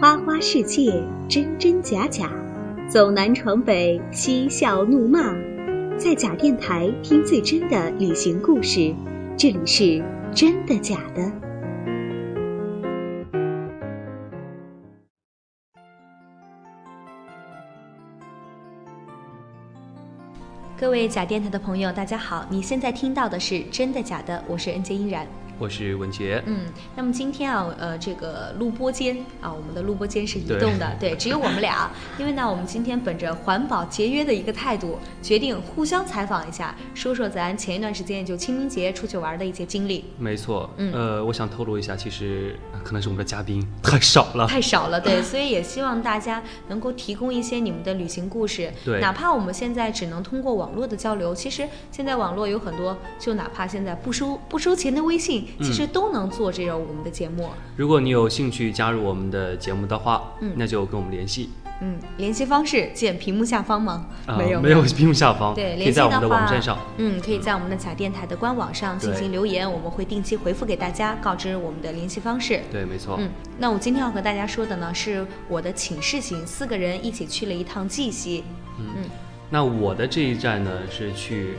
花花世界，真真假假，走南闯北，嬉笑怒骂，在假电台听最真的旅行故事。这里是真的假的。各位假电台的朋友，大家好！你现在听到的是真的假的，我是恩杰依然。我是文杰，嗯，那么今天啊，呃，这个录播间啊，我们的录播间是移动的，对，只有我们俩，因为呢，我们今天本着环保节约的一个态度，决定互相采访一下，说说咱前一段时间就清明节出去玩的一些经历。没错，嗯，呃，我想透露一下，其实可能是我们的嘉宾太少了，太少了，对，所以也希望大家能够提供一些你们的旅行故事，对，哪怕我们现在只能通过网络的交流，其实现在网络有很多，就哪怕现在不收不收钱的微信。其实都能做这种我们的节目。如果你有兴趣加入我们的节目的话，嗯，那就跟我们联系。嗯，联系方式见屏幕下方吗？没有，没有屏幕下方。对，可以在我们的网站上。嗯，可以在我们的假电台的官网上进行留言，我们会定期回复给大家，告知我们的联系方式。对，没错。嗯，那我今天要和大家说的呢，是我的寝室行，四个人一起去了一趟绩溪。嗯，那我的这一站呢是去。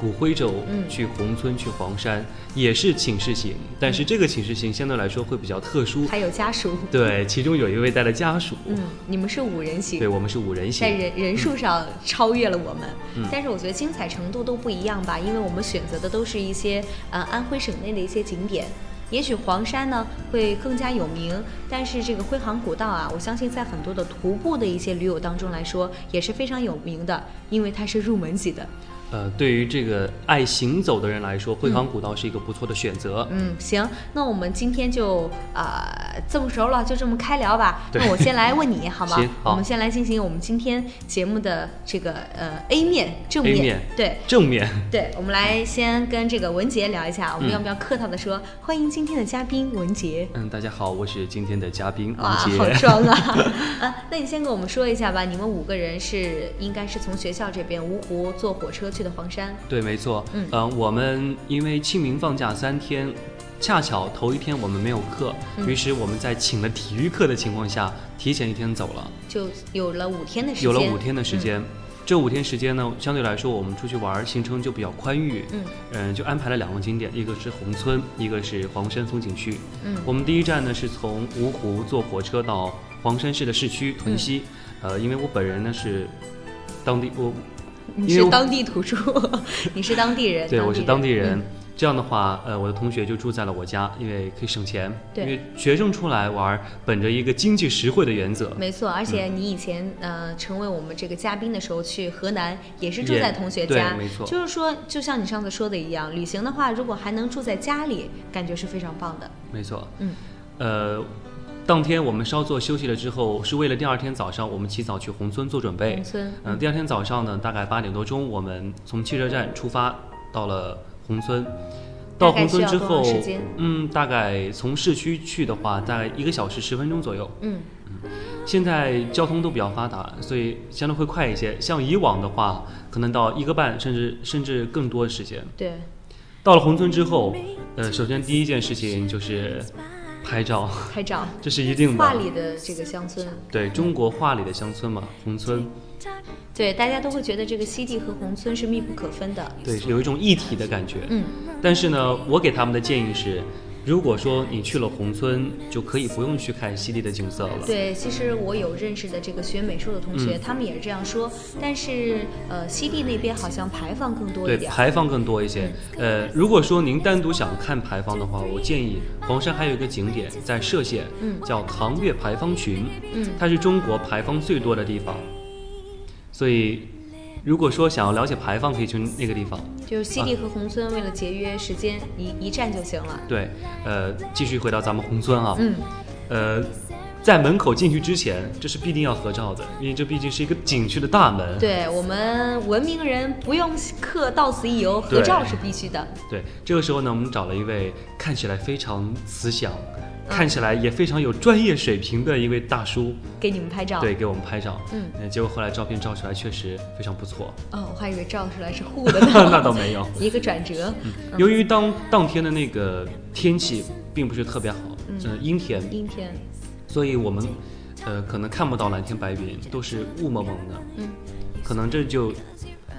骨灰冢，去宏村，去黄山，也是寝室行，但是这个寝室行相对来说会比较特殊，还有家属。对，其中有一位带了家属。嗯，你们是五人行。对，我们是五人行，在人人数上超越了我们。嗯，但是我觉得精彩程度都不一样吧，因为我们选择的都是一些呃安徽省内的一些景点。也许黄山呢会更加有名，但是这个徽杭古道啊，我相信在很多的徒步的一些驴友当中来说也是非常有名的，因为它是入门级的。呃，对于这个爱行走的人来说，徽杭古道是一个不错的选择。嗯，行，那我们今天就啊这么熟了，就这么开聊吧。那我先来问你好吗？行，我们先来进行我们今天节目的这个呃 A 面正面。对，正面。对，我们来先跟这个文杰聊一下，我们要不要客套的说，欢迎今天的嘉宾文杰。嗯，大家好，我是今天的嘉宾文杰。好装啊！啊，那你先跟我们说一下吧，你们五个人是应该是从学校这边芜湖坐火车。去的黄山，对，没错。嗯，我们因为清明放假三天，恰巧头一天我们没有课，于是我们在请了体育课的情况下，提前一天走了，就有了五天的时间。有了五天的时间，这五天时间呢，相对来说我们出去玩行程就比较宽裕。嗯，嗯，就安排了两个景点，一个是宏村，一个是黄山风景区。嗯，我们第一站呢是从芜湖坐火车到黄山市的市区屯溪。呃，因为我本人呢是当地我。你是当地土著，你是当地人。对，我是当地人。这样的话，呃，我的同学就住在了我家，因为可以省钱。对，因为学生出来玩，本着一个经济实惠的原则。没错，而且你以前呃成为我们这个嘉宾的时候，去河南也是住在同学家。没错。就是说，就像你上次说的一样，旅行的话，如果还能住在家里，感觉是非常棒的。没错。嗯，呃。当天我们稍作休息了之后，是为了第二天早上我们起早去宏村做准备。宏村，嗯，第二天早上呢，大概八点多钟，我们从汽车站出发，到了宏村。到宏村之后，嗯，大概从市区去的话，大概一个小时十分钟左右。嗯嗯，现在交通都比较发达，所以相对会快一些。像以往的话，可能到一个半，甚至甚至更多的时间。对。到了宏村之后，呃，首先第一件事情就是。拍照，拍照，这是一定的。画里的这个乡村，对中国画里的乡村嘛，宏村。对，大家都会觉得这个西递和宏村是密不可分的。对，有一种一体的感觉。嗯。但是呢，我给他们的建议是。如果说你去了宏村，就可以不用去看西递的景色了。对，其实我有认识的这个学美术的同学，他们也是这样说。但是，呃，西递那边好像牌坊更多一点。对，牌坊更多一些。呃，如果说您单独想看牌坊的话，我建议黄山还有一个景点在歙县，嗯，叫唐岳牌坊群，嗯，它是中国牌坊最多的地方，所以。如果说想要了解牌坊，可以去那个地方。就是西递和宏村，为了节约时间，一一站就行了。对，呃，继续回到咱们宏村啊。嗯。呃，在门口进去之前，这是必定要合照的，因为这毕竟是一个景区的大门。对我们文明人不用客，到此一游，合照是必须的。对，这个时候呢，我们找了一位看起来非常慈祥。看起来也非常有专业水平的一位大叔，给你们拍照。对，给我们拍照。嗯，结果后来照片照出来确实非常不错。哦，我还以为照出来是糊的呢。那倒没有，一个转折。由于当当天的那个天气并不是特别好，嗯，阴天。阴天。所以我们呃可能看不到蓝天白云，都是雾蒙蒙的。嗯，可能这就。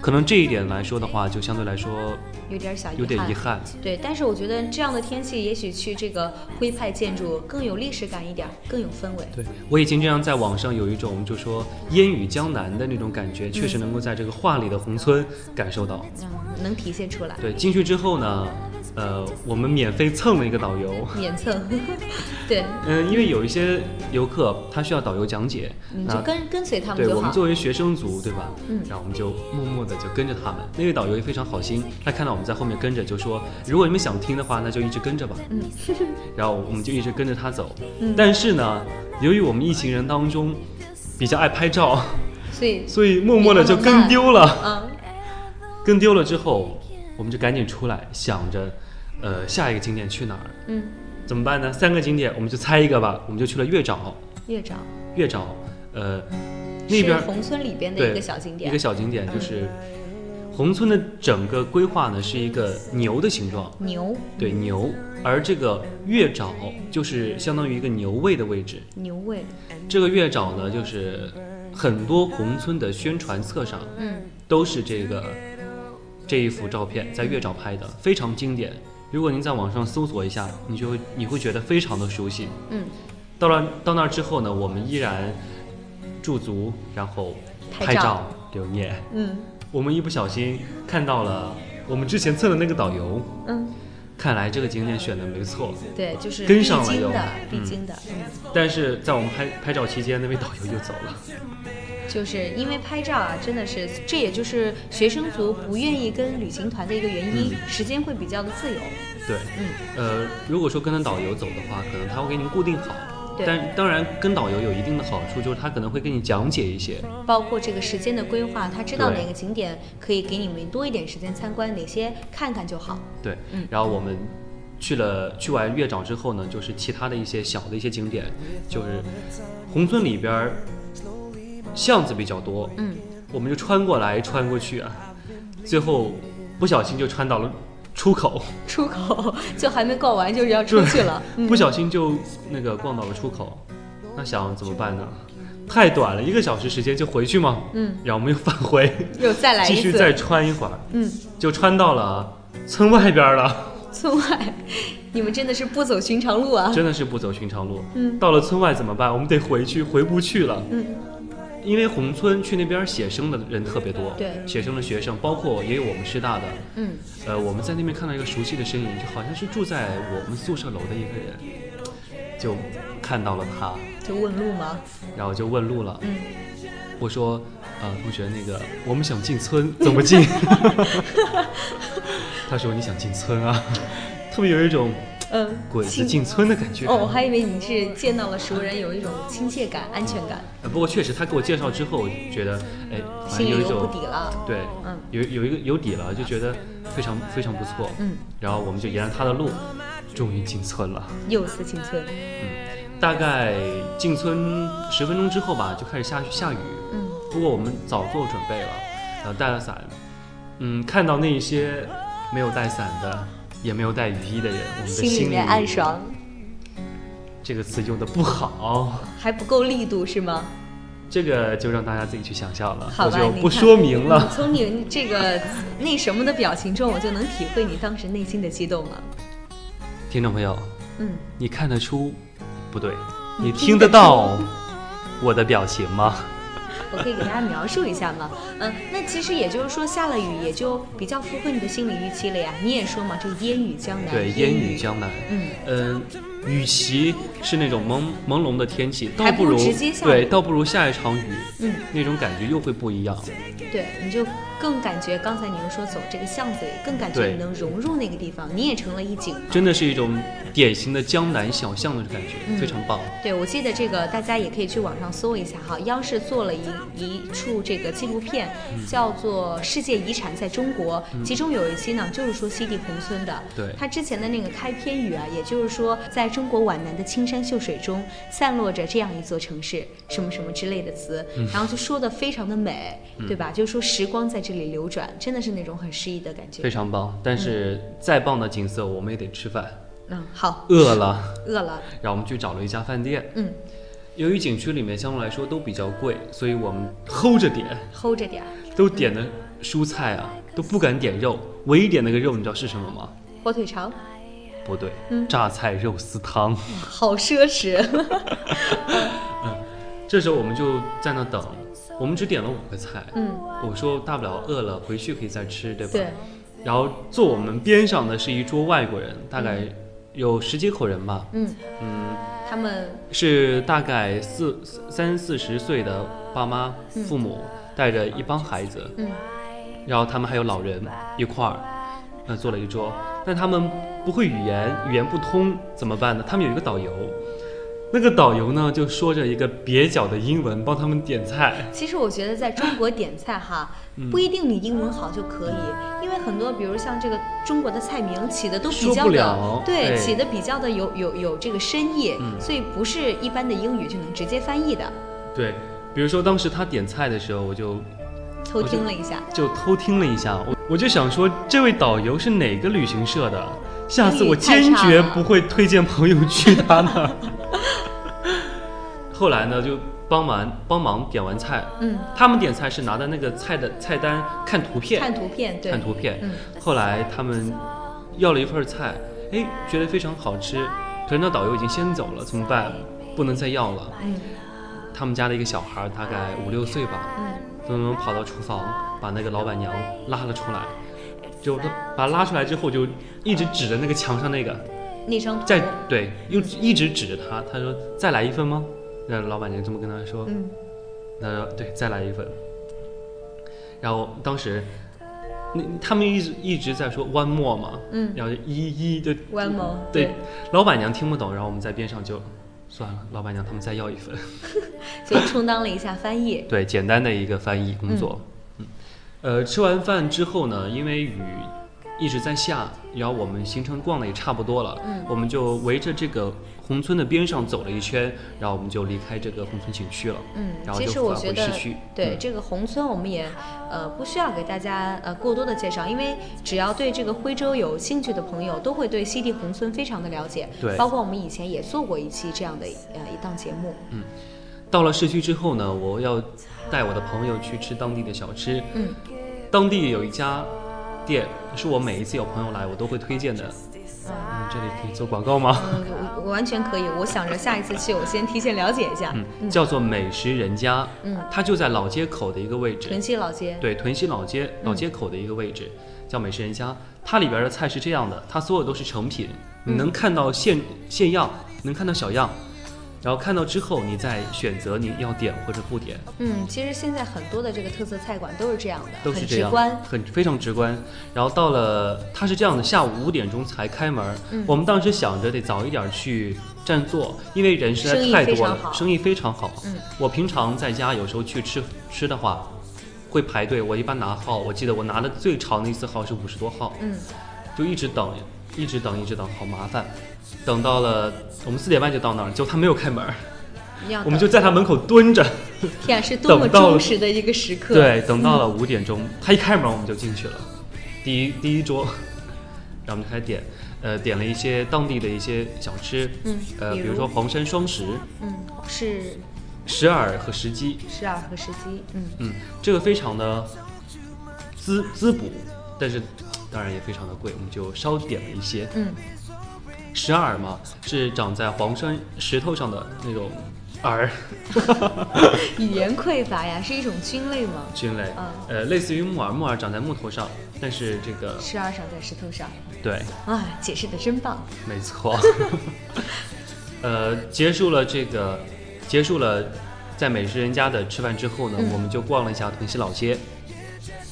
可能这一点来说的话，就相对来说有点小有点遗憾。对，但是我觉得这样的天气，也许去这个徽派建筑更有历史感一点，更有氛围。对我已经这样在网上有一种就说烟雨江南的那种感觉，确实能够在这个画里的宏村感受到，嗯，能体现出来。对，进去之后呢。呃，我们免费蹭了一个导游，免蹭，对，嗯，因为有一些游客他需要导游讲解，你就跟跟随他们对，我们作为学生族，对吧？嗯，然后我们就默默的就跟着他们。那位导游也非常好心，他看到我们在后面跟着，就说如果你们想听的话，那就一直跟着吧。嗯，然后我们就一直跟着他走。嗯，但是呢，由于我们一行人当中比较爱拍照，所以 所以默默的就跟丢了。嗯，跟丢了之后。我们就赶紧出来，想着，呃，下一个景点去哪儿？嗯，怎么办呢？三个景点，我们就猜一个吧。我们就去了月沼。月沼。月沼，呃，那边红村里边的一个小景点。一个小景点就是红村的整个规划呢，是一个牛的形状。牛。对牛，而这个月沼就是相当于一个牛胃的位置。牛胃。这个月沼呢，就是很多红村的宣传册上，嗯，都是这个。这一幅照片在月沼拍的，非常经典。如果您在网上搜索一下，你就会你会觉得非常的熟悉。嗯，到了到那儿之后呢，我们依然驻足，然后拍照留念。嗯，我们一不小心看到了我们之前测的那个导游。嗯，看来这个景点选的没错。对，就是跟上了又必经的。嗯，但是在我们拍拍照期间，那位导游就走了。就是因为拍照啊，真的是，这也就是学生族不愿意跟旅行团的一个原因，时间会比较的自由。对，嗯，呃，如果说跟着导游走的话，可能他会给您固定好。但当然，跟导游有一定的好处，就是他可能会给你讲解一些，包括这个时间的规划，他知道哪个景点可以给你们多一点时间参观，哪些看看就好。对，嗯。然后我们去了去完月沼之后呢，就是其他的一些小的一些景点，就是宏村里边。巷子比较多，嗯，我们就穿过来穿过去啊，最后不小心就穿到了出口，出口 就还没逛完就是要出去了，不小心就那个逛到了出口，那想怎么办呢？太短了，一个小时时间就回去吗？嗯，然后我们又返回，又再来继续再穿一会儿，嗯，就穿到了村外边了。村外，你们真的是不走寻常路啊！真的是不走寻常路。嗯，到了村外怎么办？我们得回去，回不去了。嗯。因为宏村去那边写生的人特别多，对，写生的学生，包括也有我们师大的，嗯，呃，我们在那边看到一个熟悉的身影，就好像是住在我们宿舍楼的一个人，就看到了他，就问路吗？然后就问路了，嗯，我说，呃，同学，那个我们想进村，怎么进？他说你想进村啊，特别有一种。嗯，鬼子进村的感觉哦，我还以为你是见到了熟人，有一种亲切感、安全感。呃，不过确实，他给我介绍之后，觉得哎，心里有底了。对，嗯，有有一个有底了，就觉得非常非常不错。嗯，然后我们就沿着他的路，终于进村了。又次进村。嗯，大概进村十分钟之后吧，就开始下下雨。嗯，不过我们早做准备了，呃，带了伞。嗯，看到那些没有带伞的。也没有带雨衣的人，我们的心里面暗爽。这个词用的不好，还不够力度是吗？这个就让大家自己去想象了，我就不说明了。从你这个那什么的表情中，我就能体会你当时内心的激动了。听众朋友，嗯，你看得出？不对，你听得到我的表情吗？我可以给大家描述一下吗？嗯，那其实也就是说下了雨，也就比较符合你的心理预期了呀。你也说嘛，就烟雨江南。对，烟雨江南。嗯嗯，与其是那种朦朦胧的天气，倒不如对，倒不如下一场雨。嗯，那种感觉又会不一样。对，你就。更感觉刚才你又说走这个巷子里，更感觉你能融入那个地方，你也成了一景。真的是一种典型的江南小巷的感觉，非常棒。对，我记得这个大家也可以去网上搜一下哈，央视做了一一处这个纪录片，叫做《世界遗产在中国》，其中有一期呢就是说西递宏村的。对。他之前的那个开篇语啊，也就是说在中国皖南的青山秀水中散落着这样一座城市，什么什么之类的词，然后就说的非常的美，对吧？就是说时光在。这里流转，真的是那种很诗意的感觉，非常棒。但是再棒的景色，我们也得吃饭。嗯，好。饿了。饿了。然后我们去找了一家饭店。嗯。由于景区里面相对来说都比较贵，所以我们齁着点。齁着点。都点的蔬菜啊，都不敢点肉。唯一点那个肉，你知道是什么吗？火腿肠。不对，榨菜肉丝汤。好奢侈。嗯。这时候我们就在那等。我们只点了五个菜。嗯。我说大不了饿了回去可以再吃，对吧？对。然后坐我们边上的是一桌外国人，大概有十几口人吧。嗯嗯，他们是大概四三四十岁的爸妈、父母带着一帮孩子。嗯，然后他们还有老人一块儿，呃，坐了一桌。但他们不会语言，语言不通怎么办呢？他们有一个导游。那个导游呢，就说着一个蹩脚的英文帮他们点菜。其实我觉得在中国点菜哈，不一定你英文好就可以，因为很多比如像这个中国的菜名起的都比较的，对，起的比较的有有有这个深意，所以不是一般的英语就能直接翻译的。对，比如说当时他点菜的时候，我就偷听了一下，就偷听了一下，我我就想说，这位导游是哪个旅行社的？下次我坚决不会推荐朋友去他那儿。后来呢，就帮忙帮忙点完菜。嗯，他们点菜是拿的那个菜的菜单看图片，看图片，对，看图片。嗯，后来他们要了一份菜，哎，觉得非常好吃。可是那导游已经先走了，怎么办？不能再要了。嗯，他们家的一个小孩大概五六岁吧，嗯，匆匆跑到厨房，把那个老板娘拉了出来，就他把他拉出来之后，就一直指着那个墙上那个，那张图，在对，又一直指着他，他说再来一份吗？那老板娘这么跟他说，嗯，他说对，再来一份。然后当时，那他们一直一直在说 one more 嘛，嗯，然后一一的 one more，对，老板娘听不懂，然后我们在边上就算了，老板娘他们再要一份，所以充当了一下翻译，对，简单的一个翻译工作，嗯，呃，吃完饭之后呢，因为雨。一直在下，然后我们行程逛的也差不多了，嗯，我们就围着这个宏村的边上走了一圈，然后我们就离开这个宏村景区了，嗯，然后就返回市区。对这个宏村，我们也呃不需要给大家呃过多的介绍，因为只要对这个徽州有兴趣的朋友，都会对西递宏村非常的了解，对，包括我们以前也做过一期这样的呃一档节目。嗯，到了市区之后呢，我要带我的朋友去吃当地的小吃，嗯，当地有一家。店是我每一次有朋友来，我都会推荐的。嗯，这里可以做广告吗？嗯，我完全可以。我想着下一次去，我先提前了解一下。嗯，叫做美食人家。嗯，它就在老街口的一个位置。屯溪老街。对，屯溪老街老街口的一个位置，叫美食人家。它里边的菜是这样的，它所有都是成品，你能看到现现样，能看到小样。然后看到之后，你再选择你要点或者不点。嗯，其实现在很多的这个特色菜馆都是这样的，都是这样，很非常直观。然后到了，它是这样的，下午五点钟才开门。嗯，我们当时想着得早一点去占座，因为人实在太多了，生意非常好。嗯，我平常在家有时候去吃吃的话，会排队。我一般拿号，我记得我拿的最长的一次号是五十多号。嗯，就一直等，一直等，一直等，好麻烦。等到了，我们四点半就到那儿，结果他没有开门，我们就在他门口蹲着。天，是多么忠实的一个时刻。对，等到了五点钟，他一开门我们就进去了，第一第一桌，然后我们就开始点，呃，点了一些当地的一些小吃，嗯，呃，比如说黄山双石，嗯，是石耳和石鸡，石耳和石鸡，嗯嗯，这个非常的滋滋补，但是当然也非常的贵，我们就稍点了一些，嗯。石耳嘛，是长在黄山石头上的那种耳。语言匮乏呀，是一种菌类吗？菌类，呃，类似于木耳，木耳长在木头上，但是这个石耳长在石头上。对。啊，解释的真棒。没错。呃，结束了这个，结束了在美食人家的吃饭之后呢，我们就逛了一下屯溪老街。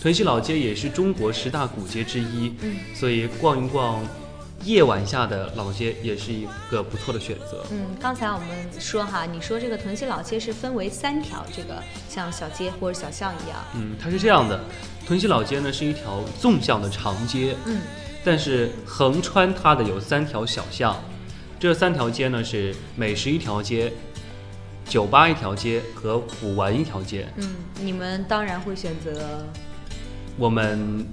屯溪老街也是中国十大古街之一，嗯，所以逛一逛。夜晚下的老街也是一个不错的选择。嗯，刚才我们说哈，你说这个屯溪老街是分为三条，这个像小街或者小巷一样。嗯，它是这样的，屯溪老街呢是一条纵向的长街。嗯，但是横穿它的有三条小巷，这三条街呢是美食一条街、酒吧一条街和古玩一条街。嗯，你们当然会选择我们。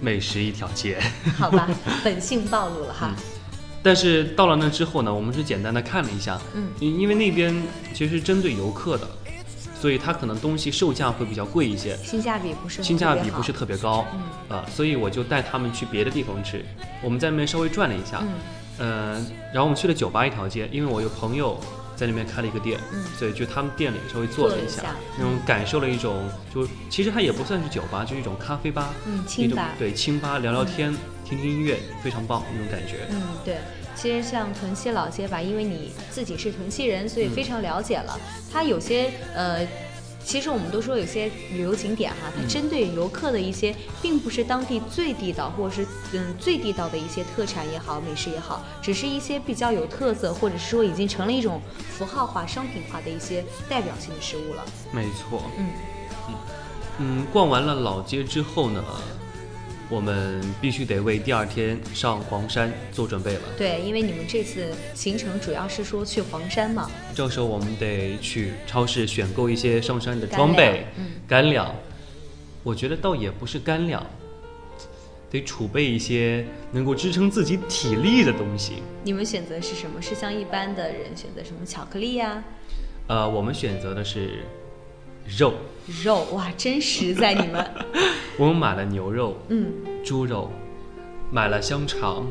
美食一条街，好吧，本性暴露了哈。但是到了那之后呢，我们是简单的看了一下，嗯，因因为那边其实是针对游客的，所以它可能东西售价会比较贵一些，性价比不是性价比不是特别高，嗯，啊，所以我就带他们去别的地方吃。我们在那边稍微转了一下，嗯，然后我们去了酒吧一条街，因为我有朋友在那边开了一个店，嗯，所以就他们店里稍微坐了一下，那种感受了一种，就其实它也不算是酒吧，就是一种咖啡吧，嗯，清吧，对，清吧聊聊天，听听音乐，非常棒那种感觉，嗯，对。其实像屯溪老街吧，因为你自己是屯溪人，所以非常了解了。它有些呃，其实我们都说有些旅游景点哈，它针对游客的一些，并不是当地最地道或者是嗯最地道的一些特产也好，美食也好，只是一些比较有特色，或者是说已经成了一种符号化、商品化的一些代表性的食物了。没错。嗯嗯嗯，逛完了老街之后呢？我们必须得为第二天上黄山做准备了。对，因为你们这次行程主要是说去黄山嘛。这时候我们得去超市选购一些上山的装备，干粮。我觉得倒也不是干粮，得储备一些能够支撑自己体力的东西。你们选择是什么？是像一般的人选择什么巧克力呀？呃，我们选择的是肉。肉哇，真实在你们。我们买了牛肉，嗯，猪肉，买了香肠，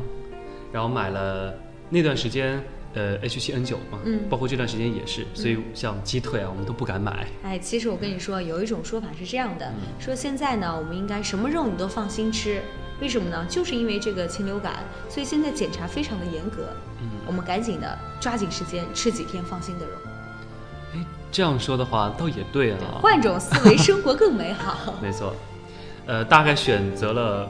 然后买了那段时间，呃，H7N9 嘛，嗯，包括这段时间也是，所以像鸡腿啊，我们都不敢买。哎，其实我跟你说，有一种说法是这样的，说现在呢，我们应该什么肉你都放心吃，为什么呢？就是因为这个禽流感，所以现在检查非常的严格，嗯，我们赶紧的抓紧时间吃几天放心的肉。哎，这样说的话倒也对啊，换种思维，生活更美好。没错。呃，大概选择了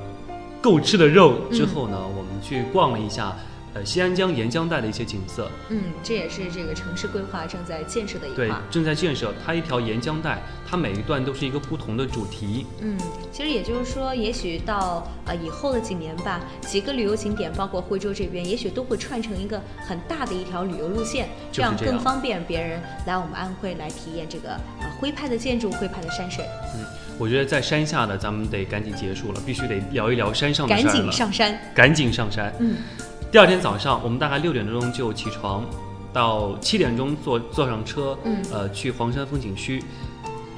够吃的肉之后呢，我们去逛了一下。呃，西安江沿江带的一些景色，嗯，这也是这个城市规划正在建设的一块。对，正在建设。它一条沿江带，它每一段都是一个不同的主题。嗯，其实也就是说，也许到呃以后的几年吧，几个旅游景点，包括徽州这边，也许都会串成一个很大的一条旅游路线，这样更方便别人来我们安徽来体验这个呃徽派的建筑、徽派的山水。嗯，我觉得在山下的咱们得赶紧结束了，必须得聊一聊山上的赶紧上山，赶紧上山。嗯。第二天早上，我们大概六点多钟就起床，到七点钟坐坐上车，嗯，呃，去黄山风景区，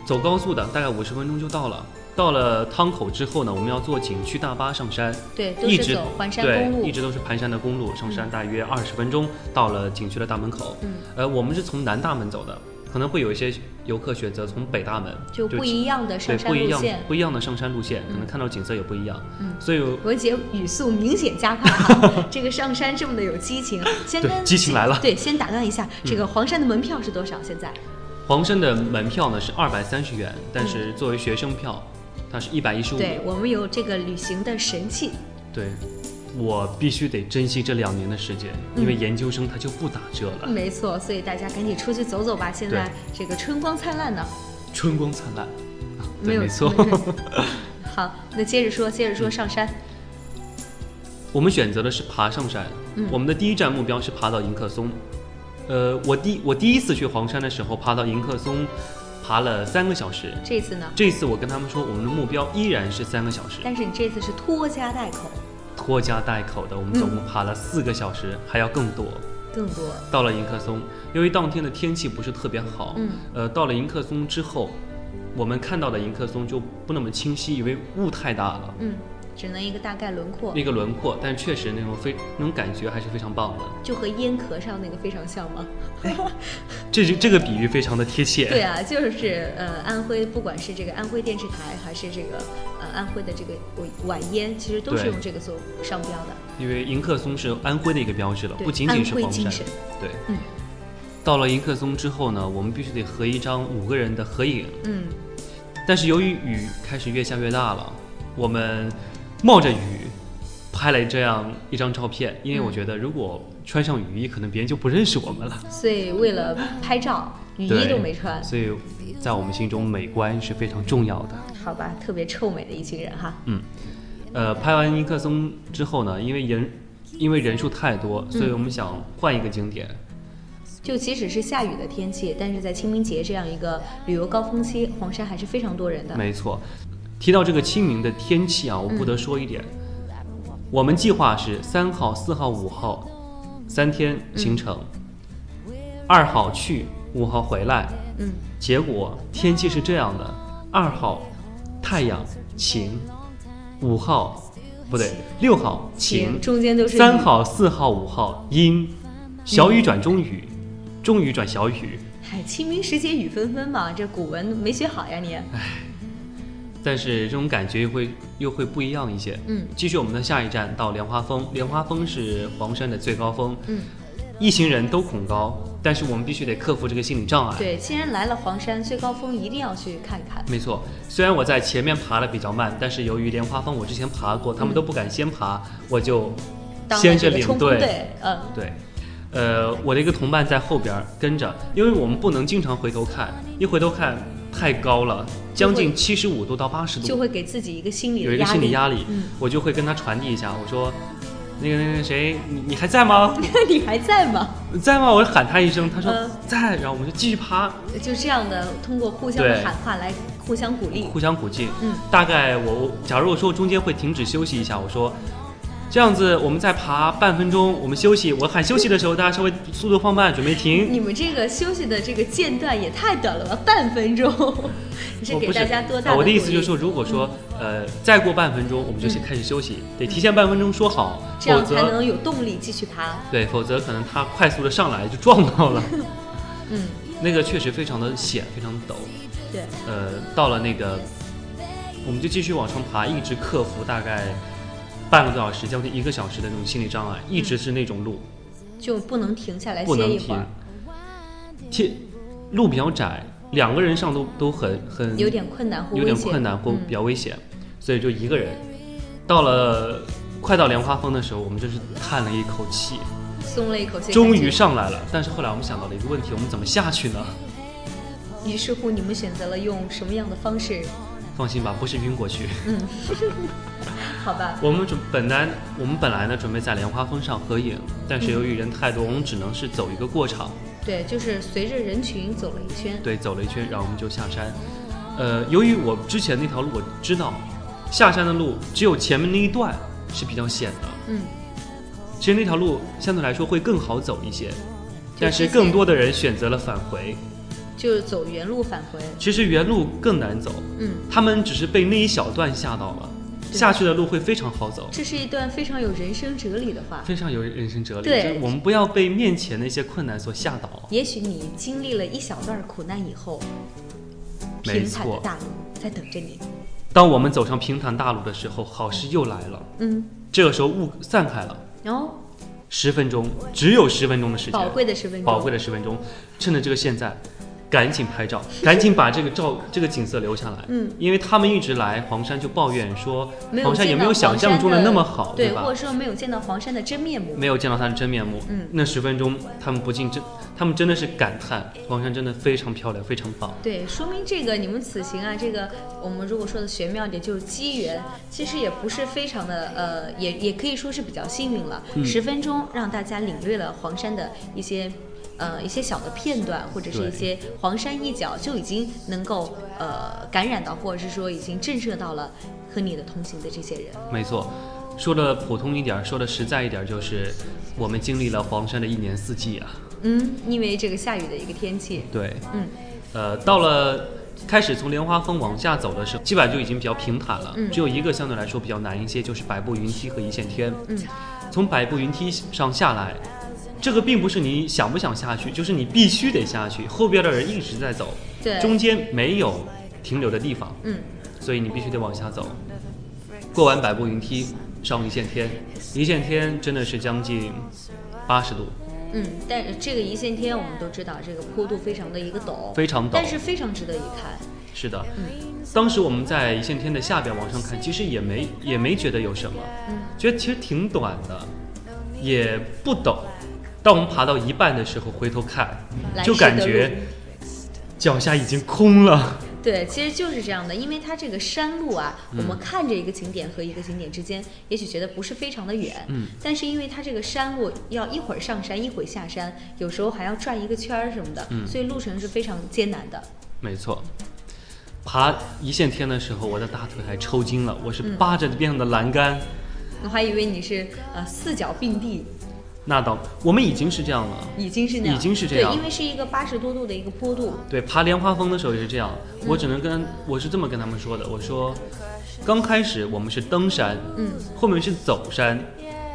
走高速的，大概五十分钟就到了。到了汤口之后呢，我们要坐景区大巴上山，对，一直走环山公路，一直都是盘山的公路，上山大约二十分钟，到了景区的大门口。嗯，呃，我们是从南大门走的。可能会有一些游客选择从北大门，就不一样的上山路线，不一样的上山路线，可能看到景色也不一样。嗯，所以文杰语速明显加快哈，这个上山这么的有激情。先跟激情来了。对，先打断一下，这个黄山的门票是多少？现在？黄山的门票呢是二百三十元，但是作为学生票，它是一百一十五。对我们有这个旅行的神器。对。我必须得珍惜这两年的时间，因为研究生他就不打折了。没错，所以大家赶紧出去走走吧。现在这个春光灿烂呢。春光灿烂，没有没错。好，那接着说，接着说上山。我们选择的是爬上山。我们的第一站目标是爬到迎客松。呃，我第我第一次去黄山的时候，爬到迎客松，爬了三个小时。这次呢？这次我跟他们说，我们的目标依然是三个小时。但是你这次是拖家带口。拖家带口的，我们总共爬了四个小时，还要更多，更多。到了迎客松，由于当天的天气不是特别好，嗯，呃，到了迎客松之后，我们看到的迎客松就不那么清晰，因为雾太大了，嗯。只能一个大概轮廓，一个轮廓，但确实那种非那种感觉还是非常棒的，就和烟壳上那个非常像吗？这这个比喻非常的贴切。对啊，就是呃安徽，不管是这个安徽电视台，还是这个呃安徽的这个晚烟，其实都是用这个做商标的。因为迎客松是安徽的一个标志了，不仅仅是黄山。对，嗯。到了迎客松之后呢，我们必须得合一张五个人的合影。嗯。但是由于雨开始越下越大了，我们。冒着雨拍了这样一张照片，因为我觉得如果穿上雨衣，可能别人就不认识我们了。所以为了拍照，雨衣都没穿。所以在我们心中，美观是非常重要的。好吧，特别臭美的一群人哈。嗯，呃，拍完尼克松之后呢，因为人因为人数太多，所以我们想换一个景点。就即使是下雨的天气，但是在清明节这样一个旅游高峰期，黄山还是非常多人的。没错。提到这个清明的天气啊，我不得说一点，我们计划是三号、四号、五号三天行程，二号去，五号回来。嗯，结果天气是这样的：二号太阳晴，五号不对，六号晴，中间都是三号、四号、五号阴，小雨转中雨，中雨转小雨。嗨，清明时节雨纷纷嘛，这古文没学好呀你。唉，但是这种感觉又会又会不一样一些。嗯，继续我们的下一站到莲花峰，莲花峰是黄山的最高峰。嗯，一行人都恐高，但是我们必须得克服这个心理障碍。对，既然来了黄山最高峰，一定要去看一看。没错，虽然我在前面爬的比较慢，但是由于莲花峰我之前爬过，他们都不敢先爬，我就先着领队。对，嗯，对。呃，我的一个同伴在后边跟着，因为我们不能经常回头看，一回头看太高了，将近七十五度到八十度，就会给自己一个心理有一个心理压力。嗯，我就会跟他传递一下，我说，那个那个谁，你你还在吗？你还在吗？在吗？我就喊他一声，他说在，然后我们就继续爬。就这样的，通过互相的喊话来互相鼓励，互相鼓劲。嗯，大概我假如我说中间会停止休息一下，我说。这样子，我们再爬半分钟，我们休息。我喊休息的时候，大家稍微速度放慢，准备停。你们这个休息的这个间断也太短了吧，半分钟。你是给大家多大？我的意思就是说，如果说呃再过半分钟，我们就先开始休息，得提前半分钟说好，这样才能有动力继续爬。对，否则可能他快速的上来就撞到了。嗯，那个确实非常的险，非常的陡。对。呃，到了那个，我们就继续往上爬，一直克服大概。半个多小时，将近一个小时的那种心理障碍，一直是那种路，就不能停下来歇一会儿。天，路比较窄，两个人上都都很很有点困难，有点困难或比较危险，所以就一个人。到了快到莲花峰的时候，我们就是叹了一口气，松了一口气，终于上来了。但是后来我们想到了一个问题，我们怎么下去呢？于是乎，你们选择了用什么样的方式？放心吧，不是晕过去。嗯，好吧。我们准本来我们本来呢准备在莲花峰上合影，但是由于人太多，我们只能是走一个过场。对，就是随着人群走了一圈。对，走了一圈，然后我们就下山。呃，由于我之前那条路我知道，下山的路只有前面那一段是比较险的。嗯。其实那条路相对来说会更好走一些，但是更多的人选择了返回。就是走原路返回，其实原路更难走。嗯，他们只是被那一小段吓到了，下去的路会非常好走。这是一段非常有人生哲理的话，非常有人生哲理。对，我们不要被面前的一些困难所吓倒。也许你经历了一小段苦难以后，平坦的大路在等着你。当我们走上平坦大路的时候，好事又来了。嗯，这个时候雾散开了。哦，十分钟，只有十分钟的时间，宝贵的十分钟，宝贵的十分钟，趁着这个现在。赶紧拍照，赶紧把这个照这个景色留下来。嗯，因为他们一直来黄山就抱怨说，黄山也没有想象中的那么好，对吧？或者说没有见到黄山的真面目，没有见到它的真面目。嗯，那十分钟他们不禁真，他们真的是感叹黄山真的非常漂亮，非常棒。对，说明这个你们此行啊，这个我们如果说的玄妙点就是机缘，其实也不是非常的呃，也也可以说是比较幸运了。十分钟让大家领略了黄山的一些。呃，一些小的片段，或者是一些黄山一角，就已经能够呃感染到，或者是说已经震慑到了和你的同行的这些人。没错，说的普通一点，说的实在一点，就是我们经历了黄山的一年四季啊。嗯，因为这个下雨的一个天气。对。嗯。呃，到了开始从莲花峰往下走的时候，基本上就已经比较平坦了。嗯。只有一个相对来说比较难一些，就是百步云梯和一线天。嗯。从百步云梯上下来。这个并不是你想不想下去，就是你必须得下去。后边的人一直在走，对，中间没有停留的地方，嗯，所以你必须得往下走。过完百步云梯，上一线天，一线天真的是将近八十度，嗯，但这个一线天我们都知道，这个坡度非常的一个陡，非常陡，但是非常值得一看。是的，嗯，当时我们在一线天的下边往上看，其实也没也没觉得有什么，嗯，觉得其实挺短的，也不陡。当我们爬到一半的时候，回头看，就感觉脚下已经空了。对，其实就是这样的，因为它这个山路啊，我们看着一个景点和一个景点之间，也许觉得不是非常的远，嗯，但是因为它这个山路要一会儿上山，一会儿下山，有时候还要转一个圈儿什么的，嗯，所以路程是非常艰难的。没错，爬一线天的时候，我的大腿还抽筋了，我是扒着边上的栏杆，我还以为你是呃四脚并地。那倒，我们已经是这样了，已经是那样，已经是这样，因为是一个八十多度的一个坡度。对，爬莲花峰的时候也是这样，我只能跟我是这么跟他们说的，我说，刚开始我们是登山，嗯，后面是走山，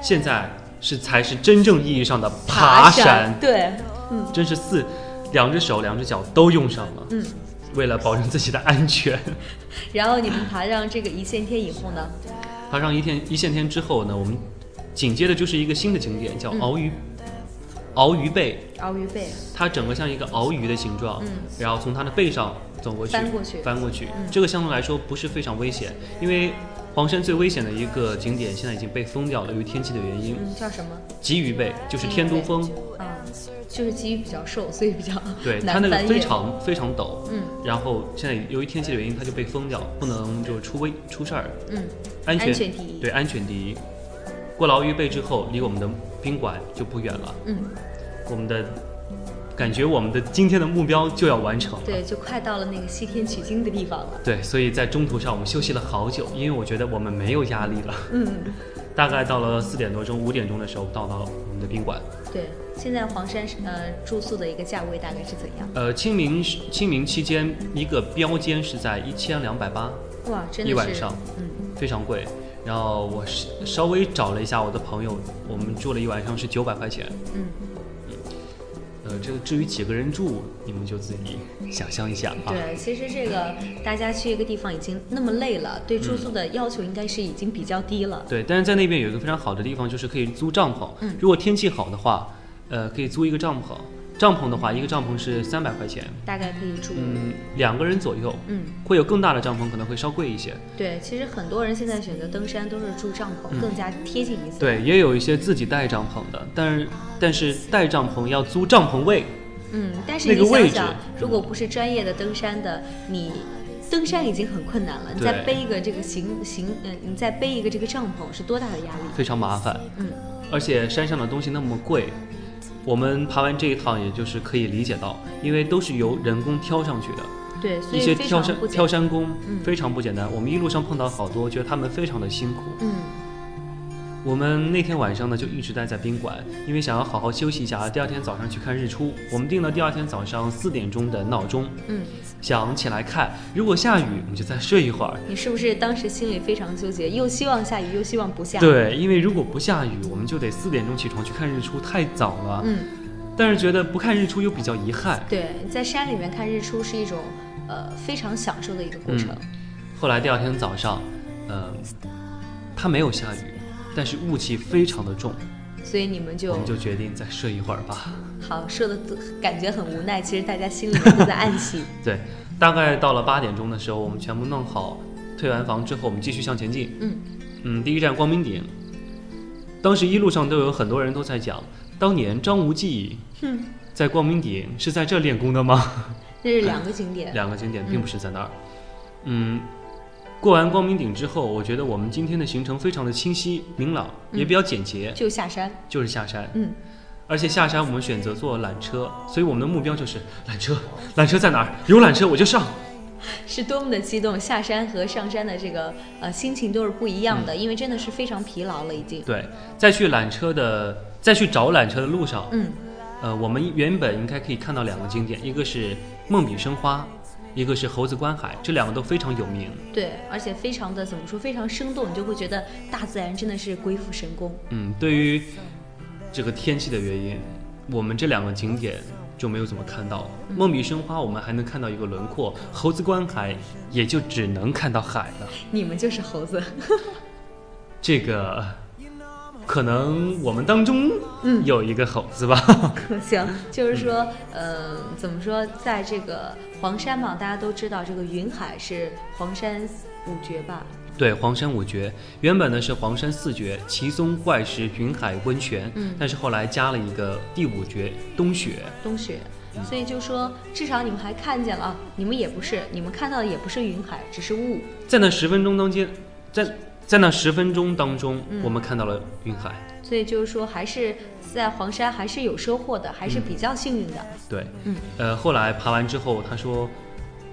现在是才是真正意义上的爬山，对，嗯，真是四，两只手两只脚都用上了，嗯，为了保证自己的安全。然后你们爬上这个一线天以后呢？爬上一天一线天之后呢，我们。紧接着就是一个新的景点，叫鳌鱼，鳌鱼背。鳌鱼背，它整个像一个鳌鱼的形状，嗯，然后从它的背上走过去，翻过去，翻过去。这个相对来说不是非常危险，因为黄山最危险的一个景点现在已经被封掉了，由于天气的原因。嗯，叫什么？鲫鱼背，就是天都峰。啊，就是鲫鱼比较瘦，所以比较 对它那个非常非常陡。嗯，然后现在由于天气的原因，它就被封掉，不能就出危出事儿。嗯，安全第一。对，安全第一。过劳预备之后，离我们的宾馆就不远了。嗯，我们的感觉，我们的今天的目标就要完成了。对，就快到了那个西天取经的地方了。对，所以在中途上我们休息了好久，因为我觉得我们没有压力了。嗯，大概到了四点多钟、五点钟的时候，到了我们的宾馆。对，现在黄山呃住宿的一个价位大概是怎样？呃，清明清明期间一个标间是在一千两百八。哇，真的一晚上，嗯，非常贵。然后我稍微找了一下我的朋友，我们住了一晚上是九百块钱。嗯嗯，呃，这个至于几个人住，你们就自己想象一下啊。对，其实这个大家去一个地方已经那么累了，对住宿的要求应该是已经比较低了。对，但是在那边有一个非常好的地方，就是可以租帐篷。嗯，如果天气好的话，呃，可以租一个帐篷。帐篷的话，一个帐篷是三百块钱，大概可以住嗯两个人左右。嗯，会有更大的帐篷，可能会稍贵一些。对，其实很多人现在选择登山都是住帐篷，更加贴近一些。对，也有一些自己带帐篷的，但是但是带帐篷要租帐篷位。嗯，但是你想想，如果不是专业的登山的，你登山已经很困难了，你再背一个这个行行，嗯，你再背一个这个帐篷是多大的压力？非常麻烦。嗯，而且山上的东西那么贵。我们爬完这一趟，也就是可以理解到，因为都是由人工挑上去的，对，一些挑山挑山工非常不简单。我们一路上碰到好多，觉得他们非常的辛苦。嗯。我们那天晚上呢，就一直待在宾馆，因为想要好好休息一下，第二天早上去看日出。我们定了第二天早上四点钟的闹钟，嗯，想起来看。如果下雨，我们就再睡一会儿。你是不是当时心里非常纠结，又希望下雨，又希望不下？对，因为如果不下雨，我们就得四点钟起床去看日出，太早了。嗯，但是觉得不看日出又比较遗憾。对，在山里面看日出是一种呃非常享受的一个过程。后来第二天早上，嗯，它没有下雨。但是雾气非常的重，所以你们就我们就决定再睡一会儿吧。好，说的感觉很无奈，其实大家心里都在暗喜。对，大概到了八点钟的时候，我们全部弄好，退完房之后，我们继续向前进。嗯嗯，第一站光明顶。当时一路上都有很多人都在讲，当年张无忌在光明顶是在这练功的吗？那是两个景点，两个景点并不是在那儿。嗯。过完光明顶之后，我觉得我们今天的行程非常的清晰明朗，也比较简洁。就下山，就是下山。嗯，而且下山我们选择坐缆车，所以我们的目标就是缆车。缆车在哪儿？有缆车我就上。是多么的激动！下山和上山的这个呃心情都是不一样的，因为真的是非常疲劳了已经。对，在去缆车的，在去找缆车的路上，嗯，呃，我们原本应该可以看到两个景点，一个是梦笔生花。一个是猴子观海，这两个都非常有名。对，而且非常的怎么说，非常生动，你就会觉得大自然真的是鬼斧神工。嗯，对于这个天气的原因，我们这两个景点就没有怎么看到。梦笔生花，我们还能看到一个轮廓；猴子观海，也就只能看到海了。你们就是猴子。这个。可能我们当中有一个猴子吧。行，就是说，呃，怎么说，在这个黄山嘛，大家都知道这个云海是黄山五绝吧？对，黄山五绝，原本呢是黄山四绝：奇松、怪石、云海、温泉。嗯。但是后来加了一个第五绝冬雪。冬雪。所以就说，至少你们还看见了，你们也不是，你们看到的也不是云海，只是雾。在那十分钟当间，在。在那十分钟当中，我们看到了云海，所以就是说，还是在黄山还是有收获的，还是比较幸运的。对，嗯，呃，后来爬完之后，他说，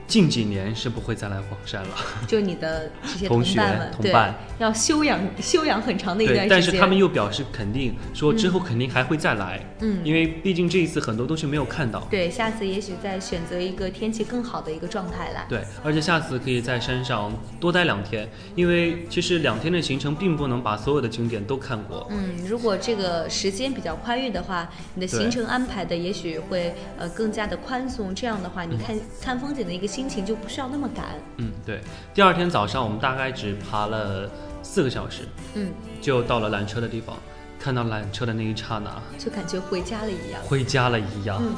近几年是不会再来黄山了。就你的这些同学们，同伴要休养休养很长的一段时间。但是他们又表示肯定，说之后肯定还会再来。嗯，因为毕竟这一次很多东西没有看到。对，下次也许再选择一个天气更好的一个状态来。对，而且下次可以在山上多待两天，因为其实两天的行程并不能把所有的景点都看过。嗯，如果这个时间比较宽裕的话，你的行程安排的也许会呃更加的宽松。这样的话，你看看风景的一个心情就不需要那么赶。嗯，对。第二天早上我们大概只爬了四个小时，嗯，就到了缆车的地方。看到缆车的那一刹那，就感觉回家了一样。回家了一样。嗯。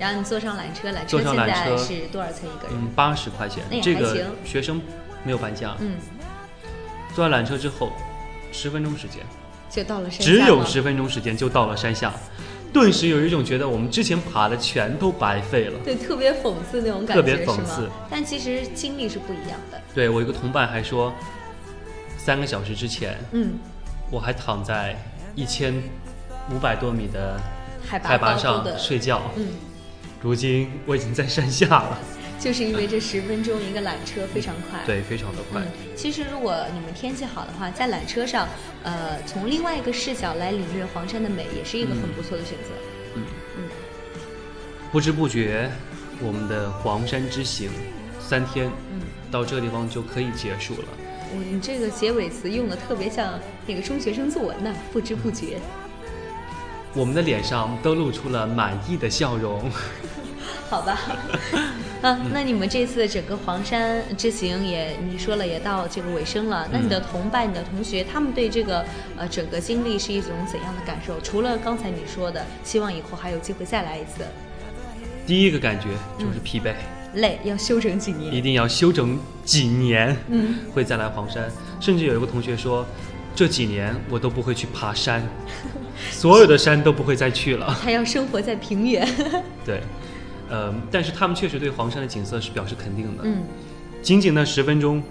然后你坐上缆车，缆车现在是多少钱一个人？嗯，八十块钱。这个学生没有半价。嗯。坐上缆车之后，十分钟时间就到了山下。只有十分钟时间就到了山下。顿时有一种觉得我们之前爬的全都白费了，对，特别讽刺那种感觉，特别讽刺。但其实经历是不一样的。对我一个同伴还说，三个小时之前，嗯，我还躺在一千五百多米的海拔上睡觉，嗯，如今我已经在山下了。就是因为这十分钟一个缆车非常快，对，非常的快。其实如果你们天气好的话，在缆车上，呃，从另外一个视角来领略黄山的美，也是一个很不错的选择。嗯嗯。不知不觉，我们的黄山之行三天，嗯，到这个地方就可以结束了。我你这个结尾词用的特别像那个中学生作文呢，不知不觉。我们的脸上都露出了满意的笑容。好吧。嗯，那你们这次整个黄山之行也你说了也到这个尾声了，那你的同伴、你的同学，他们对这个呃整个经历是一种怎样的感受？除了刚才你说的，希望以后还有机会再来一次。第一个感觉就是疲惫、累，要休整几年，一定要休整几年，嗯，会再来黄山。甚至有一个同学说，这几年我都不会去爬山，所有的山都不会再去了，还要生活在平原。对。呃，但是他们确实对黄山的景色是表示肯定的。嗯，仅仅那十分钟，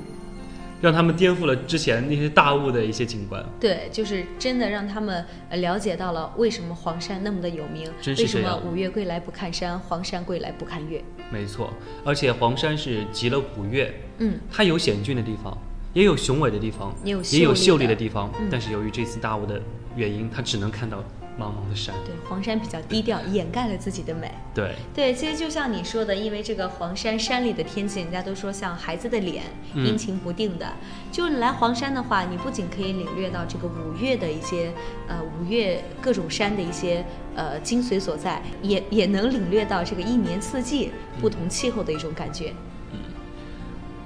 让他们颠覆了之前那些大雾的一些景观。对，就是真的让他们了解到了为什么黄山那么的有名，为什么五岳归来不看山，黄山归来不看岳。没错，而且黄山是集了五岳，嗯，它有险峻的地方，也有雄伟的地方，也有也有秀丽的地方。但是由于这次大雾的原因，它只能看到。茫茫的山，对黄山比较低调，掩盖了自己的美。对对，其实就像你说的，因为这个黄山山里的天气，人家都说像孩子的脸，阴晴不定的。就来黄山的话，你不仅可以领略到这个五岳的一些呃五岳各种山的一些呃精髓所在，也也能领略到这个一年四季不同气候的一种感觉。嗯，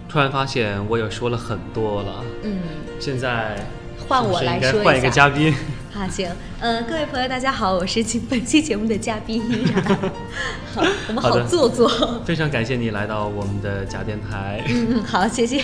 突然发现我也说了很多了。嗯，现在换我来说换一个嘉宾。啊，行，呃，各位朋友，大家好，我是本期节目的嘉宾依然。好，我们好做作。非常感谢你来到我们的假电台。嗯嗯，好，谢谢。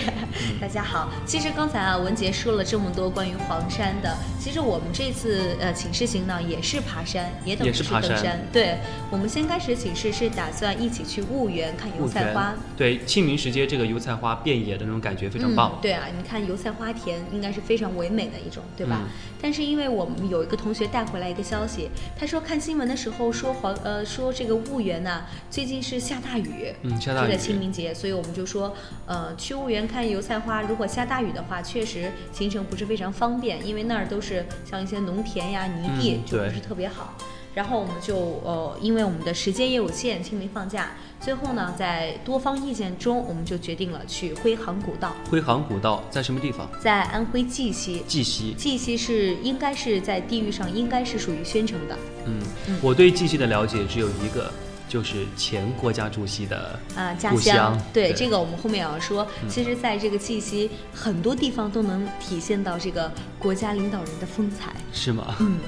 大家好，其实刚才啊，文杰说了这么多关于黄山的，其实我们这次呃请示行呢也是爬山，也等于是登山。对，我们先开始请示是打算一起去婺源看油菜花。对，清明时节这个油菜花遍野的那种感觉非常棒。对啊，你看油菜花田应该是非常唯美的一种，对吧？但是因为我们有一个同学带回来一个消息，他说看新闻的时候说黄呃说这个婺源呐最近是下大雨，嗯，下大雨，就在清明节，所以我们就说呃去婺源看油菜花，如果下大雨的话，确实行程不是非常方便，因为那儿都是像一些农田呀泥地，就不是特别好。然后我们就呃，因为我们的时间也有限，清明放假，最后呢，在多方意见中，我们就决定了去徽杭古道。徽杭古道在什么地方？在安徽绩溪。绩溪。绩溪是应该是在地域上应该是属于宣城的。嗯，我对绩溪的了解只有一个。就是前国家主席的啊家乡，对这个我们后面也要说。其实，在这个气息，很多地方都能体现到这个国家领导人的风采，是吗？嗯，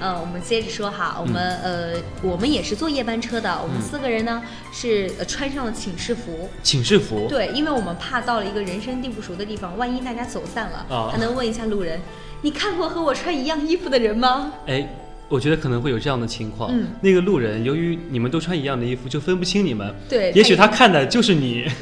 呃，我们接着说哈，我们呃，我们也是坐夜班车的，我们四个人呢是穿上了寝室服，寝室服，对，因为我们怕到了一个人生地不熟的地方，万一大家走散了，还能问一下路人，你看过和我穿一样衣服的人吗？哎。我觉得可能会有这样的情况，嗯，那个路人由于你们都穿一样的衣服，就分不清你们，对，也许他看的就是你。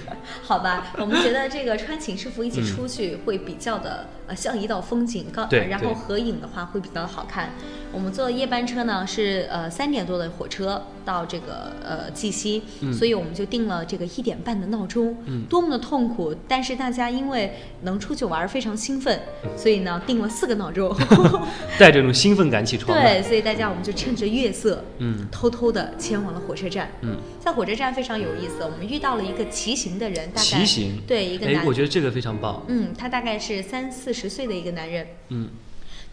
好吧，我们觉得这个穿寝室服一起出去会比较的呃像一道风景，高，然后合影的话会比较好看。我们坐夜班车呢是呃三点多的火车到这个呃绩溪，所以我们就定了这个一点半的闹钟，嗯多么的痛苦！但是大家因为能出去玩非常兴奋，所以呢定了四个闹钟，带着这种兴奋感起床。对，所以大家我们就趁着月色，嗯，偷偷的前往了火车站。嗯，在火车站非常有意思，我们遇到了一个骑行的人，大概骑行，对一个男，我觉得这个非常棒。嗯，他大概是三四十岁的一个男人。嗯。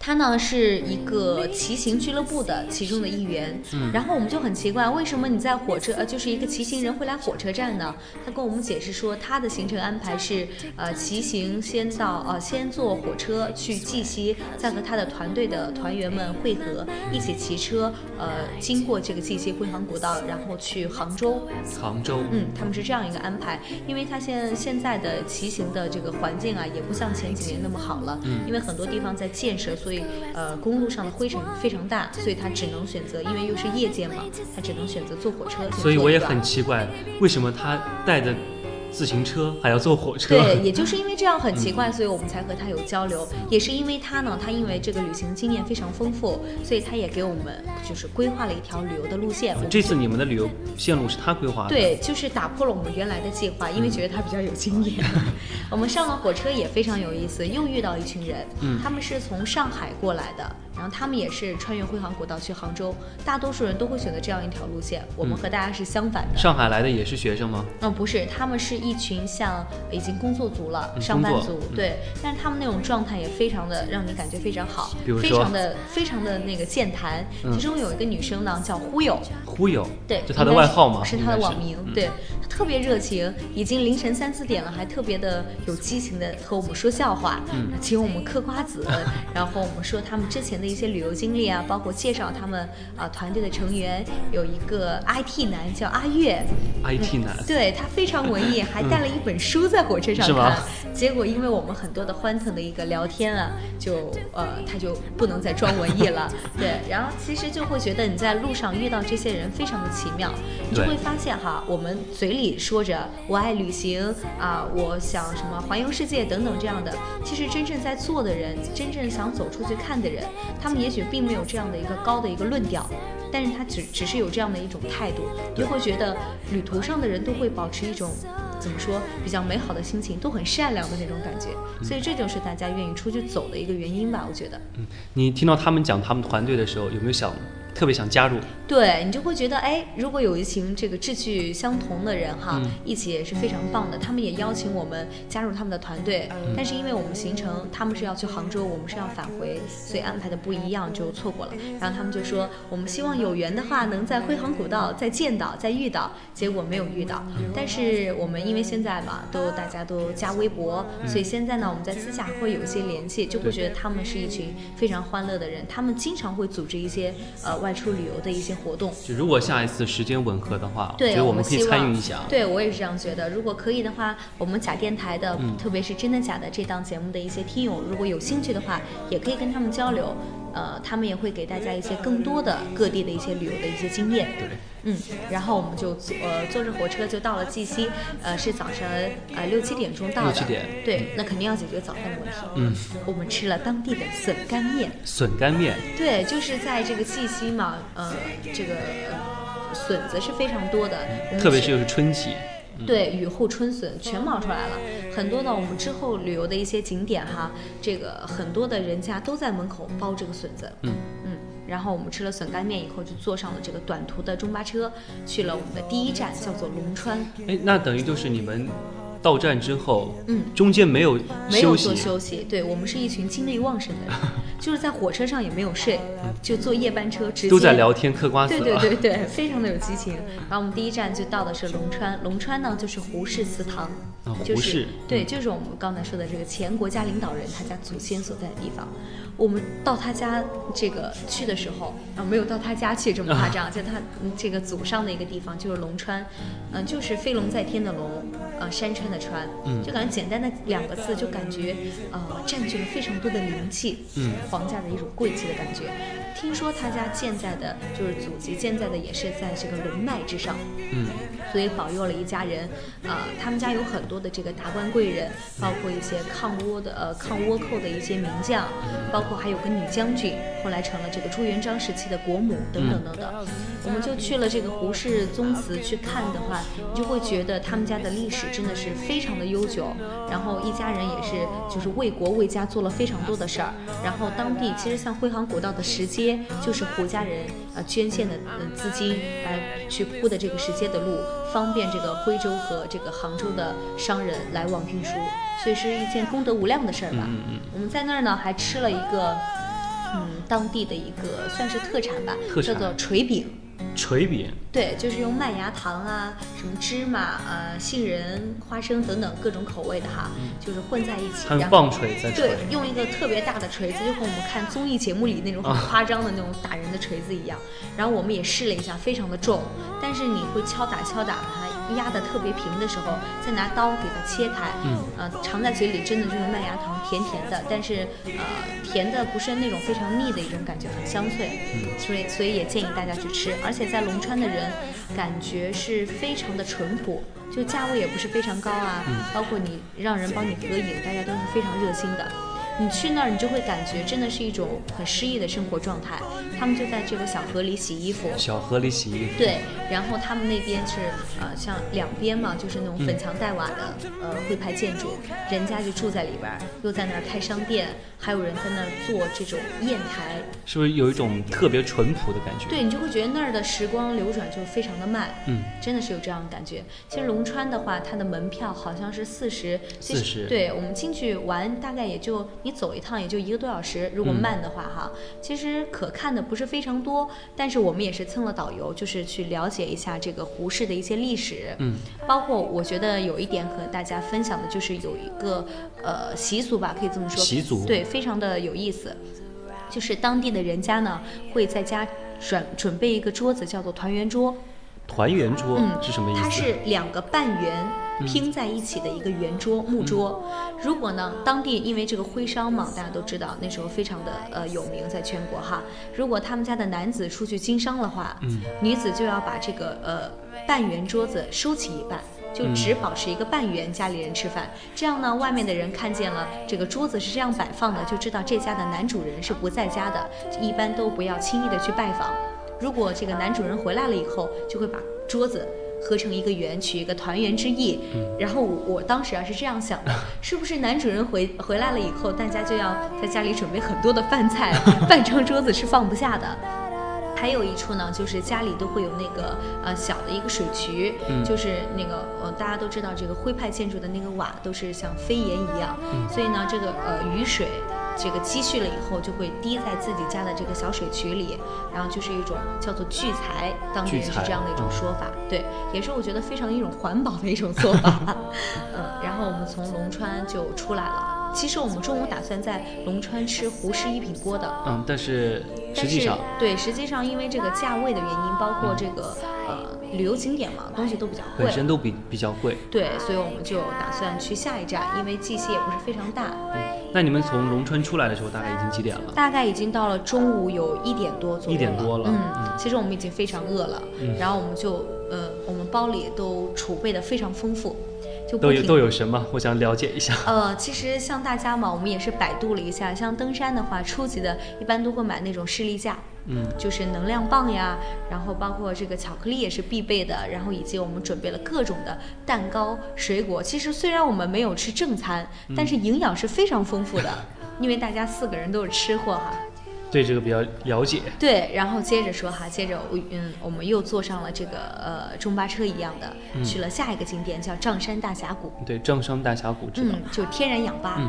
他呢是一个骑行俱乐部的其中的一员，嗯然后我们就很奇怪，为什么你在火车呃就是一个骑行人会来火车站呢？他跟我们解释说，他的行程安排是呃骑行先到呃先坐火车去绩溪，再和他的团队的团员们汇合，一起骑车呃经过这个绩溪汇航古道，然后去杭州。杭州，嗯，他们是这样一个安排，因为他现现在的骑行的这个环境啊，也不像前几年那么好了，嗯因为很多地方在建设。所以，呃，公路上的灰尘非常大，所以他只能选择，因为又是夜间嘛，他只能选择坐火车。所以我也很奇怪，为什么他带的。自行车还要坐火车，对，也就是因为这样很奇怪，所以我们才和他有交流。也是因为他呢，他因为这个旅行经验非常丰富，所以他也给我们就是规划了一条旅游的路线。这次你们的旅游线路是他规划的？对，就是打破了我们原来的计划，因为觉得他比较有经验。我们上了火车也非常有意思，又遇到一群人，他们是从上海过来的。然后他们也是穿越辉煌古道去杭州，大多数人都会选择这样一条路线。我们和大家是相反的。上海来的也是学生吗？嗯，不是，他们是一群像已经工作族了，上班族。对，但是他们那种状态也非常的让你感觉非常好，非常的非常的那个健谈。其中有一个女生呢，叫忽悠。忽悠。对，就她的外号嘛？是她的网名。对，她特别热情，已经凌晨三四点了，还特别的有激情的和我们说笑话，请我们嗑瓜子，然后我们说他们之前的一些旅游经历。啊，包括介绍他们啊团队的成员，有一个 IT 男叫阿月，IT 男，对他非常文艺，还带了一本书在火车上看。结果因为我们很多的欢腾的一个聊天啊，就呃他就不能再装文艺了。对，然后其实就会觉得你在路上遇到这些人非常的奇妙，你就会发现哈，我们嘴里说着我爱旅行啊，我想什么环游世界等等这样的，其实真正在做的人，真正想走出去看的人，他们也许并没有这样的一个高的一个论调，但是他只只是有这样的一种态度，就会觉得旅途上的人都会保持一种怎么说比较美好的心情，都很善良的那种感觉，所以这就是大家愿意出去走的一个原因吧，我觉得。嗯，你听到他们讲他们团队的时候，有没有想？特别想加入，对你就会觉得，哎，如果有一群这个志趣相同的人哈，一起也是非常棒的。他们也邀请我们加入他们的团队，但是因为我们行程他们是要去杭州，我们是要返回，所以安排的不一样，就错过了。然后他们就说，我们希望有缘的话，能在辉航古道再见到、再遇到。结果没有遇到，但是我们因为现在嘛，都大家都加微博，所以现在呢，我们在私下会有一些联系，就会觉得他们是一群非常欢乐的人。他们经常会组织一些呃。外出旅游的一些活动，就如果下一次时间吻合的话，对，我们可以参与一下。对我也是这样觉得。如果可以的话，我们假电台的，特别是真的假的这档节目的一些听友，如果有兴趣的话，也可以跟他们交流。呃，他们也会给大家一些更多的各地的一些旅游的一些经验。对，嗯，然后我们就坐呃坐着火车就到了绩溪，呃是早晨呃六七点钟到的。六七点。对，那肯定要解决早饭的问题。嗯，我们吃了当地的笋干面。笋干面。对，就是在这个绩溪嘛，呃，这个笋子是非常多的，特别是又是春季。对，雨后春笋全冒出来了，很多的我们之后旅游的一些景点哈，这个很多的人家都在门口包这个笋子，嗯嗯，然后我们吃了笋干面以后，就坐上了这个短途的中巴车，去了我们的第一站，叫做龙川。哎，那等于就是你们。到站之后，嗯，中间没有没有做休息，对我们是一群精力旺盛的人，就是在火车上也没有睡，就坐夜班车，直接都在聊天嗑瓜子，对对对对，非常的有激情。然后我们第一站就到的是龙川，龙川呢就是胡适祠堂，就是对，就是我们刚才说的这个前国家领导人他家祖先所在的地方。我们到他家这个去的时候，啊，没有到他家去这么夸张，在他这个祖上的一个地方，就是龙川，嗯，就是飞龙在天的龙，呃，山川的。的川，就感觉简单的两个字就感觉呃占据了非常多的灵气，嗯，皇家的一种贵气的感觉。听说他家建在的就是祖籍建在的也是在这个龙脉之上，嗯，所以保佑了一家人。呃，他们家有很多的这个达官贵人，包括一些抗倭的呃抗倭寇的一些名将，包括还有个女将军，后来成了这个朱元璋时期的国母等等等等。我们就去了这个胡氏宗祠去看的话，你就会觉得他们家的历史真的是非常的悠久，然后一家人也是就是为国为家做了非常多的事儿。然后当地其实像徽杭古道的石阶，就是胡家人呃捐献的呃资金来去铺的这个石阶的路，方便这个徽州和这个杭州的商人来往运输，所以是一件功德无量的事儿吧。嗯嗯。我们在那儿呢还吃了一个嗯当地的一个算是特产吧，叫做锤饼。锤饼，对，就是用麦芽糖啊，什么芝麻、呃杏仁、花生等等各种口味的哈，就是混在一起。很棒锤在。对，用一个特别大的锤子，就和我们看综艺节目里那种很夸张的那种打人的锤子一样。然后我们也试了一下，非常的重，但是你会敲打敲打它。压的特别平的时候，再拿刀给它切开，嗯，呃，尝在嘴里真的就是麦芽糖，甜甜的，但是呃，甜的不是那种非常腻的一种感觉，很香脆，嗯，所以所以也建议大家去吃，而且在龙川的人感觉是非常的淳朴，就价位也不是非常高啊，嗯，包括你让人帮你合影，大家都是非常热心的。你去那儿，你就会感觉真的是一种很诗意的生活状态。他们就在这个小河里洗衣服，小河里洗衣服。对，然后他们那边是呃，像两边嘛，就是那种粉墙黛瓦的呃徽派建筑，人家就住在里边，又在那儿开商店，还有人在那儿做这种砚台，是不是有一种特别淳朴的感觉？对你就会觉得那儿的时光流转就非常的慢，嗯，真的是有这样的感觉。其实龙川的话，它的门票好像是四十，四十，对我们进去玩大概也就。你走一趟也就一个多小时，如果慢的话哈，其实可看的不是非常多，但是我们也是蹭了导游，就是去了解一下这个胡适的一些历史，嗯，包括我觉得有一点和大家分享的就是有一个呃习俗吧，可以这么说，习俗。对，非常的有意思，就是当地的人家呢会在家准准备一个桌子，叫做团圆桌，团圆桌是什么意思？它是两个半圆。拼在一起的一个圆桌木桌，如果呢，当地因为这个徽商嘛，大家都知道那时候非常的呃有名，在全国哈。如果他们家的男子出去经商的话，女子就要把这个呃半圆桌子收起一半，就只保持一个半圆，家里人吃饭。这样呢，外面的人看见了这个桌子是这样摆放的，就知道这家的男主人是不在家的，一般都不要轻易的去拜访。如果这个男主人回来了以后，就会把桌子。合成一个圆，取一个团圆之意。然后我当时啊是这样想的，是不是男主人回回来了以后，大家就要在家里准备很多的饭菜，半张桌子是放不下的。还有一处呢，就是家里都会有那个呃小的一个水渠，就是那个呃大家都知道这个徽派建筑的那个瓦都是像飞檐一样，所以呢这个呃雨水。这个积蓄了以后，就会滴在自己家的这个小水渠里，然后就是一种叫做聚财，当地人是这样的一种说法。对，也是我觉得非常一种环保的一种做法。嗯，然后我们从龙川就出来了。其实我们中午打算在龙川吃胡氏一品锅的。嗯，但是实际上对，实际上因为这个价位的原因，包括这个呃。旅游景点嘛，东西都比较贵，本身都比比较贵。对，所以我们就打算去下一站，因为季节也不是非常大。嗯，那你们从龙川出来的时候，大概已经几点了？大概已经到了中午有一点多左右。一点多了。嗯，其实我们已经非常饿了，然后我们就呃，我们包里都储备的非常丰富。就都有都有什么？我想了解一下。呃，其实像大家嘛，我们也是百度了一下，像登山的话，初级的一般都会买那种视力架，嗯，就是能量棒呀，然后包括这个巧克力也是必备的，然后以及我们准备了各种的蛋糕、水果。其实虽然我们没有吃正餐，但是营养是非常丰富的，因为大家四个人都是吃货哈。对这个比较了解。对，然后接着说哈，接着我嗯，我们又坐上了这个呃中巴车一样的，去了下一个景点叫丈山大峡谷。对，丈山大峡谷，嗯，就天然氧吧。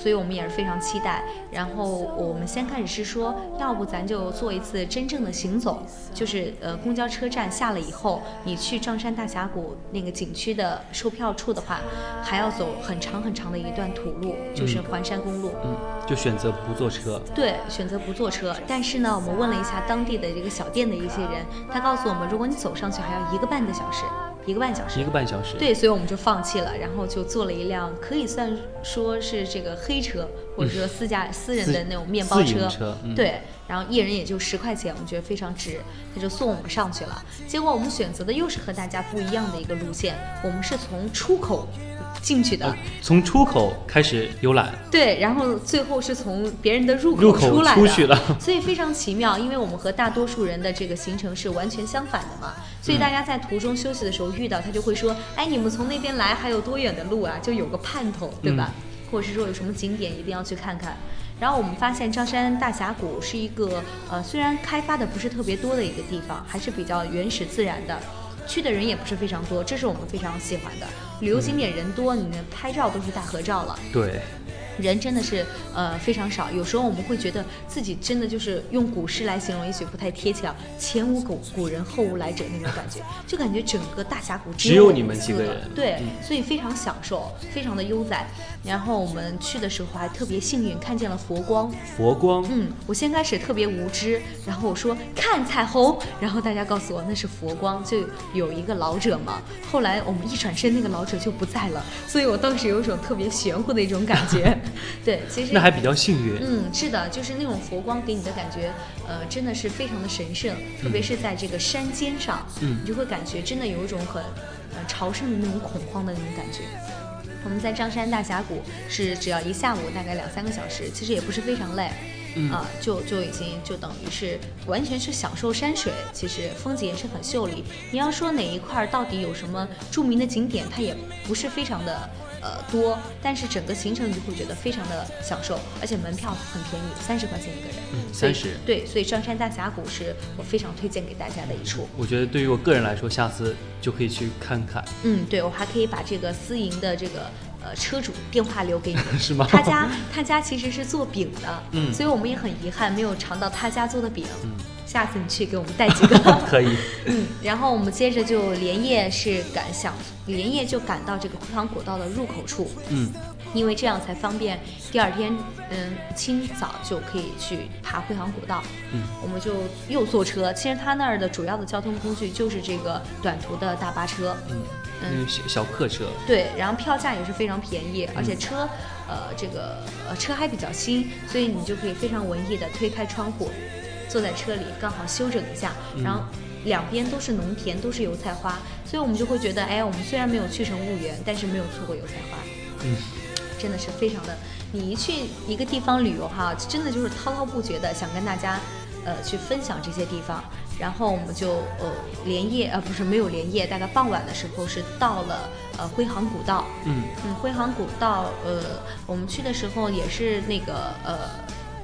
所以我们也是非常期待。然后我们先开始是说，要不咱就做一次真正的行走，就是呃公交车站下了以后，你去丈山大峡谷那个景区的售票处的话，还要走很长很长的一段土路，就是环山公路。嗯，就选择不坐车。对，选择不坐车。但是呢，我们问了一下当地的这个小店的一些人，他告诉我们，如果你走上去还要一个半个小时。一个半小时，一个半小时。对，所以我们就放弃了，然后就坐了一辆可以算说是这个黑车，或者说私家私人的那种面包车。车，对。然后一人也就十块钱，我们觉得非常值，他就送我们上去了。结果我们选择的又是和大家不一样的一个路线，我们是从出口。进去的，从出口开始游览，对，然后最后是从别人的入口出来的，所以非常奇妙，因为我们和大多数人的这个行程是完全相反的嘛，所以大家在途中休息的时候遇到他就会说，哎，你们从那边来还有多远的路啊？就有个盼头，对吧？或者是说有什么景点一定要去看看。然后我们发现张山大峡谷是一个呃，虽然开发的不是特别多的一个地方，还是比较原始自然的。去的人也不是非常多，这是我们非常喜欢的。旅游景点人多，你们拍照都是大合照了。对。人真的是呃非常少，有时候我们会觉得自己真的就是用古诗来形容，也许不太贴切啊。前无古古人，后无来者那种感觉，就感觉整个大峡谷只有你们几个人，对，所以非常享受，非常的悠哉。然后我们去的时候还特别幸运，看见了佛光。佛光，嗯，我先开始特别无知，然后我说看彩虹，然后大家告诉我那是佛光，就有一个老者嘛。后来我们一转身，那个老者就不在了，所以我当时有一种特别玄乎的一种感觉。对，其实那还比较幸运。嗯，是的，就是那种佛光给你的感觉，呃，真的是非常的神圣，特别是在这个山尖上，嗯，你就会感觉真的有一种很，呃，朝圣的那种恐慌的那种感觉。我们在张山大峡谷是只要一下午，大概两三个小时，其实也不是非常累，啊，就就已经就等于是完全是享受山水，其实风景也是很秀丽。你要说哪一块到底有什么著名的景点，它也不是非常的。呃，多，但是整个行程你就会觉得非常的享受，而且门票很便宜，三十块钱一个人。嗯，三十。对，所以上山大峡谷是我非常推荐给大家的一处。我觉得对于我个人来说，下次就可以去看看。嗯，对，我还可以把这个私营的这个呃车主电话留给你。是吗？他家他家其实是做饼的，嗯，所以我们也很遗憾没有尝到他家做的饼。嗯。下次你去给我们带几个，可以。嗯，然后我们接着就连夜是赶想连夜就赶到这个辉煌古道的入口处，嗯，因为这样才方便第二天，嗯，清早就可以去爬辉煌古道。嗯，我们就又坐车，其实他那儿的主要的交通工具就是这个短途的大巴车，嗯嗯，小小客车。对，然后票价也是非常便宜，而且车，呃，这个呃车还比较新，所以你就可以非常文艺的推开窗户。坐在车里刚好休整一下，然后两边都是农田，都是油菜花，所以我们就会觉得，哎，我们虽然没有去成婺源，但是没有错过油菜花，嗯，真的是非常的。你一去一个地方旅游哈，真的就是滔滔不绝的想跟大家，呃，去分享这些地方。然后我们就呃连夜，呃不是没有连夜，大概傍晚的时候是到了呃辉航古道，嗯嗯，辉航古道，呃，我们去的时候也是那个呃。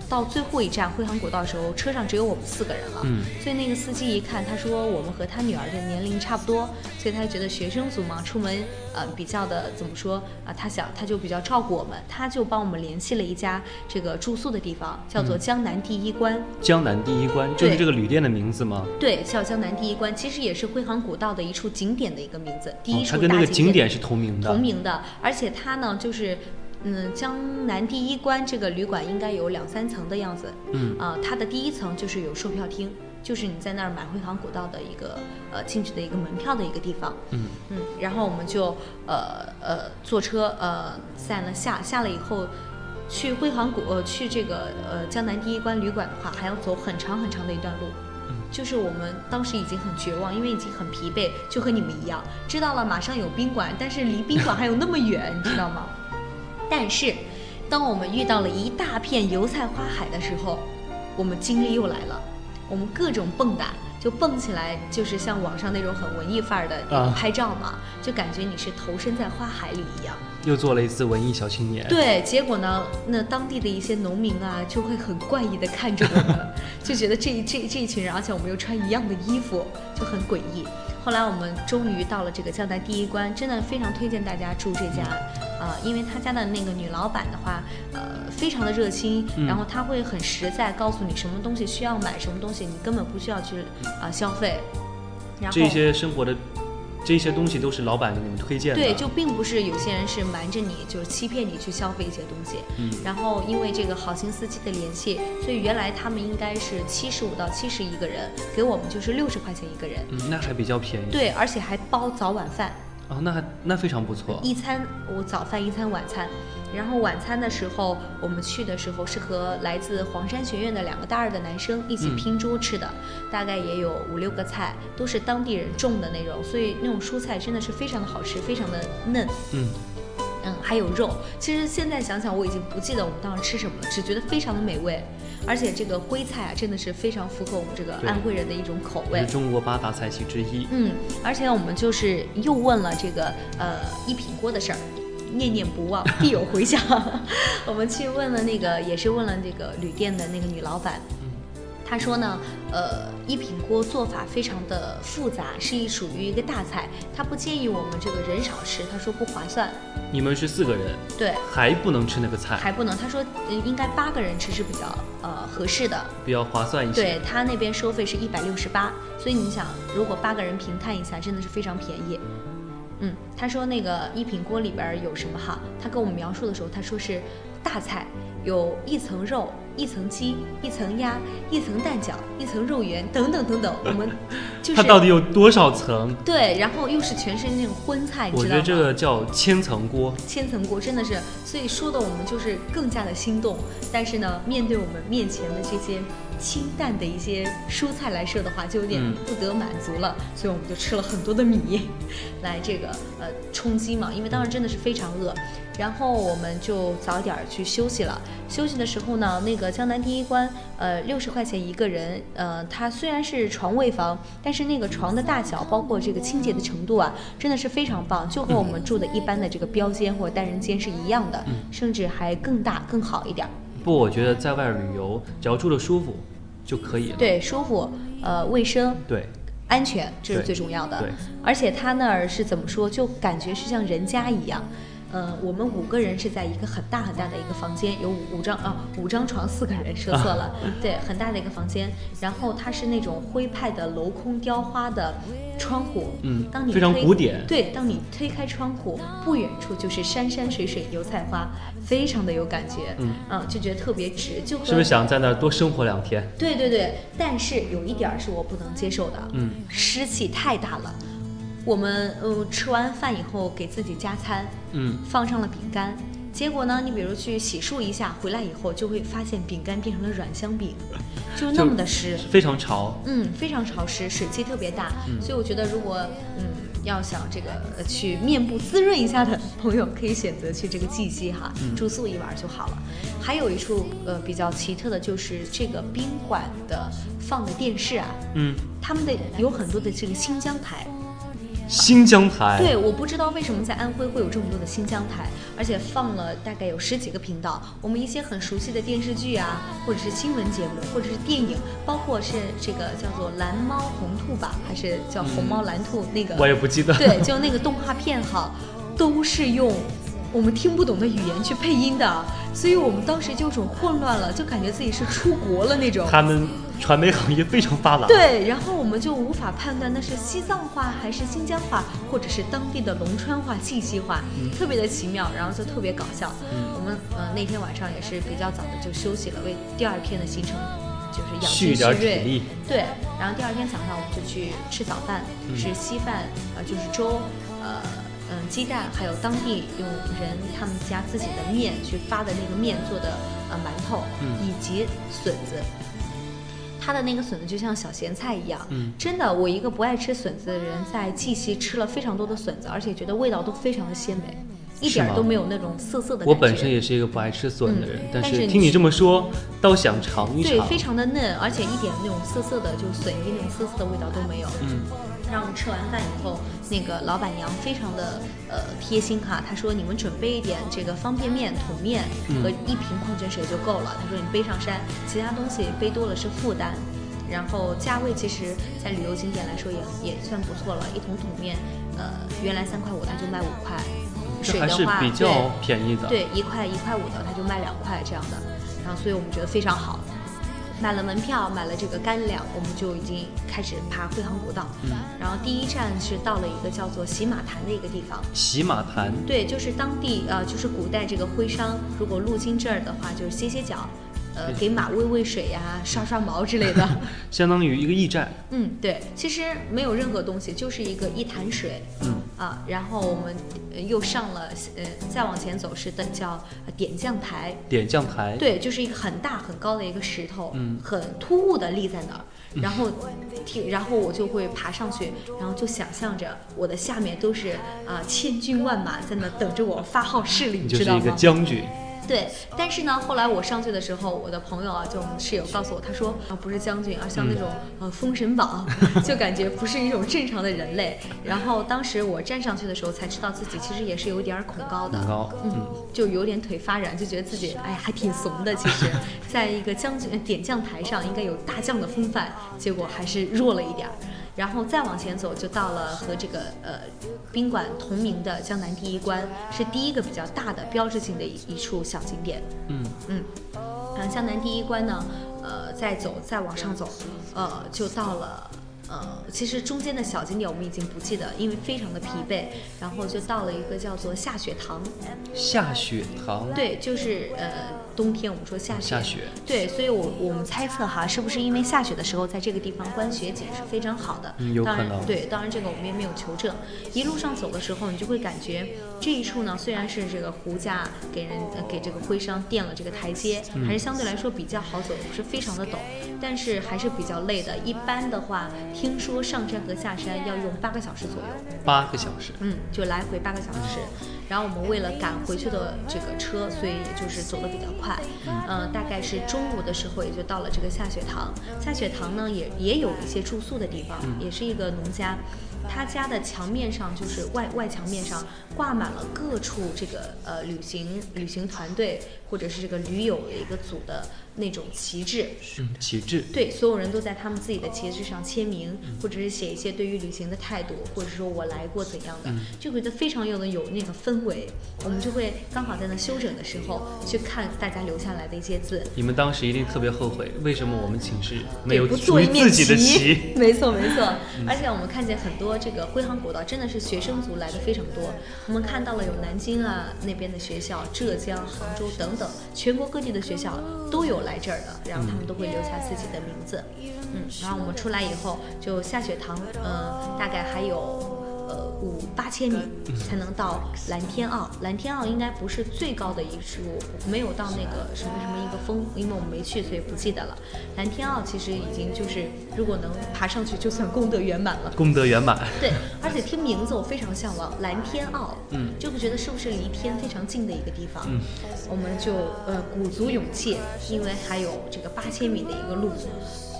到最后一站辉航古道的时候，车上只有我们四个人了。嗯，所以那个司机一看，他说我们和他女儿的年龄差不多，所以他就觉得学生族嘛，出门呃比较的怎么说啊？他想他就比较照顾我们，他就帮我们联系了一家这个住宿的地方，叫做江南第一关。江南第一关就是这个旅店的名字吗？对，叫江南第一关，其实也是辉航古道的一处景点的一个名字。第一处大景点。它跟那个景点是同名的。同名的，而且它呢就是。嗯，江南第一关这个旅馆应该有两三层的样子。嗯啊，它的第一层就是有售票厅，就是你在那儿买辉煌古道的一个呃进去的一个门票的一个地方。嗯嗯，然后我们就呃呃坐车呃散了下下了以后，去辉煌古呃去这个呃江南第一关旅馆的话，还要走很长很长的一段路。嗯，就是我们当时已经很绝望，因为已经很疲惫，就和你们一样，知道了马上有宾馆，但是离宾馆还有那么远，你知道吗？但是，当我们遇到了一大片油菜花海的时候，我们精力又来了。我们各种蹦跶，就蹦起来，就是像网上那种很文艺范儿的拍照嘛，就感觉你是投身在花海里一样。又做了一次文艺小青年。对，结果呢，那当地的一些农民啊，就会很怪异的看着我们，就觉得这这这一群人，而且我们又穿一样的衣服，就很诡异。后来我们终于到了这个江南第一关，真的非常推荐大家住这家，呃，因为他家的那个女老板的话，呃，非常的热心，然后他会很实在告诉你什么东西需要买，什么东西你根本不需要去啊消费。然后这些生活的这些东西都是老板给你们推荐的。对，就并不是有些人是瞒着你，就是欺骗你去消费一些东西。嗯。然后因为这个好心司机的联系，所以原来他们应该是七十五到七十一个人，给我们就是六十块钱一个人。嗯，那还比较便宜。对，而且还包早晚饭。哦，那还那非常不错。一餐我早饭一餐晚餐，然后晚餐的时候我们去的时候是和来自黄山学院的两个大二的男生一起拼桌吃的，大概也有五六个菜，都是当地人种的那种，所以那种蔬菜真的是非常的好吃，非常的嫩。嗯。嗯，还有肉。其实现在想想，我已经不记得我们当时吃什么了，只觉得非常的美味。而且这个徽菜啊，真的是非常符合我们这个安徽人的一种口味。是中国八大菜系之一。嗯，而且我们就是又问了这个呃一品锅的事儿，念念不忘，必有回响。我们去问了那个，也是问了这个旅店的那个女老板。她说呢，呃，一品锅做法非常的复杂，是一属于一个大菜，她不建议我们这个人少吃，她说不划算。你们是四个人，对，还不能吃那个菜，还不能。她说应该八个人吃是比较呃合适的，比较划算一些。对他那边收费是一百六十八，所以你想，如果八个人平摊一下，真的是非常便宜。嗯，他说那个一品锅里边有什么哈？他跟我们描述的时候，他说是大菜，有一层肉。一层鸡，一层鸭，一层蛋饺，一层肉圆，等等等等。我们 就是它到底有多少层？对，然后又是全是那种荤菜，我觉得这个叫千层锅。千层锅真的是，所以说的我们就是更加的心动。但是呢，面对我们面前的这些清淡的一些蔬菜来说的话，就有点不得满足了。所以我们就吃了很多的米，来这个呃充饥嘛。因为当时真的是非常饿。然后我们就早点去休息了。休息的时候呢，那个江南第一关，呃，六十块钱一个人。呃，它虽然是床位房，但是那个床的大小，包括这个清洁的程度啊，真的是非常棒，就和我们住的一般的这个标间或者单人间是一样的，甚至还更大更好一点。不，我觉得在外旅游，只要住的舒服就可以了。对，舒服，呃，卫生，对，安全，这是最重要的。对，而且他那儿是怎么说，就感觉是像人家一样。嗯，我们五个人是在一个很大很大的一个房间，有五五张啊，五张床，四个人，说错了，对，很大的一个房间。然后它是那种徽派的镂空雕花的窗户，嗯，当你非常古典。对，当你推开窗户，不远处就是山山水水油菜花，非常的有感觉，嗯，啊，就觉得特别值，就是不是想在那儿多生活两天？对对对，但是有一点是我不能接受的，嗯，湿气太大了。我们呃吃完饭以后给自己加餐，嗯，放上了饼干，结果呢，你比如去洗漱一下，回来以后就会发现饼干变成了软香饼，就那么的湿，非常潮，嗯，非常潮湿，水汽特别大，所以我觉得如果嗯要想这个去面部滋润一下的朋友，可以选择去这个季季哈，住宿一晚就好了。还有一处呃比较奇特的就是这个宾馆的放的电视啊，嗯，他们的有很多的这个新疆台。新疆台，对，我不知道为什么在安徽会有这么多的新疆台，而且放了大概有十几个频道。我们一些很熟悉的电视剧啊，或者是新闻节目，或者是电影，包括是这个叫做《蓝猫红兔》吧，还是叫《红猫蓝兔》那个，我也不记得。对，就那个动画片哈，都是用我们听不懂的语言去配音的，所以我们当时就种混乱了，就感觉自己是出国了那种。他们。传媒行业非常发达，对，然后我们就无法判断那是西藏话还是新疆话，或者是当地的龙川话、信息话，特别的奇妙，然后就特别搞笑。我们呃那天晚上也是比较早的就休息了，为第二天的行程就是养精蓄锐。对，然后第二天早上我们就去吃早饭，是稀饭，呃就是粥，呃嗯鸡蛋，还有当地用人他们家自己的面去发的那个面做的呃馒头，以及笋子。它的那个笋子就像小咸菜一样，嗯，真的，我一个不爱吃笋子的人，在绩溪吃了非常多的笋子，而且觉得味道都非常的鲜美，一点都没有那种涩涩的感觉。我本身也是一个不爱吃笋的人，但是听你这么说，倒想尝一尝。对，非常的嫩，而且一点那种涩涩的，就笋叶那种涩涩的味道都没有。嗯。让我们吃完饭以后，那个老板娘非常的呃贴心哈，她说你们准备一点这个方便面、桶面和一瓶矿泉水就够了。她说你背上山，其他东西背多了是负担。然后价位其实，在旅游景点来说也也算不错了，一桶桶面，呃，原来三块五，他就卖五块。水的话，比较便宜的。对，一块一块五的，他就卖两块这样的。然后，所以我们觉得非常好。买了门票，买了这个干粮，我们就已经开始爬辉煌古道。嗯，然后第一站是到了一个叫做洗马潭的一个地方。洗马潭，对，就是当地呃，就是古代这个徽商如果路经这儿的话，就是歇歇脚。呃，给马喂喂水呀，刷刷毛之类的，相当于一个驿站。嗯，对，其实没有任何东西，就是一个一潭水。嗯啊，然后我们又上了，呃，再往前走是的叫点将台。点将台。对，就是一个很大很高的一个石头，嗯，很突兀的立在那儿。然后，然后我就会爬上去，然后就想象着我的下面都是啊千军万马在那等着我发号施令，知道吗？就是一个将军。对，但是呢，后来我上去的时候，我的朋友啊，就我们室友告诉我，他说啊，不是将军，而像那种呃封神榜，就感觉不是一种正常的人类。然后当时我站上去的时候，才知道自己其实也是有点恐高的，高，嗯，就有点腿发软，就觉得自己哎还挺怂的。其实，在一个将军点将台上，应该有大将的风范，结果还是弱了一点儿。然后再往前走，就到了和这个呃宾馆同名的江南第一关，是第一个比较大的标志性的一一处小景点。嗯嗯，然后江南第一关呢，呃，再走再往上走，呃，就到了呃，其实中间的小景点我们已经不记得，因为非常的疲惫，然后就到了一个叫做下雪堂。下雪堂。对，就是呃。冬天我们说下雪，下雪，对，所以，我我们猜测哈，是不是因为下雪的时候，在这个地方观雪景是非常好的？嗯，有可能。对，当然这个我们也没有求证。一路上走的时候，你就会感觉这一处呢，虽然是这个胡家给人给这个徽商垫了这个台阶，还是相对来说比较好走，不是非常的陡，但是还是比较累的。一般的话，听说上山和下山要用八个小时左右。八个小时。嗯，就来回八个小时。然后我们为了赶回去的这个车，所以也就是走的比较快。嗯，大概是中午的时候也就到了这个下雪堂。下雪堂呢，也也有一些住宿的地方，也是一个农家。他家的墙面上就是外外墙面上挂满了各处这个呃旅行旅行团队或者是这个驴友的一个组的。那种旗帜，嗯，旗帜，对，所有人都在他们自己的旗帜上签名，或者是写一些对于旅行的态度，或者说我来过怎样的，就觉得非常有的有那个氛围。我们就会刚好在那休整的时候去看大家留下来的一些字。你们当时一定特别后悔，为什么我们寝室没有做一自己的旗？没错没错，而且我们看见很多这个徽杭古道真的是学生族来的非常多。我们看到了有南京啊那边的学校，浙江、杭州等等，全国各地的学校都有。来这儿的，然后他们都会留下自己的名字，嗯，然后我们出来以后就下雪堂，嗯，大概还有。呃，五八千米才能到蓝天坳。蓝天坳应该不是最高的一处，没有到那个什么什么一个峰，因为我们没去，所以不记得了。蓝天坳其实已经就是，如果能爬上去，就算功德圆满了。功德圆满。对，而且听名字我非常向往，蓝天坳，嗯，就会觉得是不是离天非常近的一个地方？嗯，我们就呃鼓足勇气，因为还有这个八千米的一个路。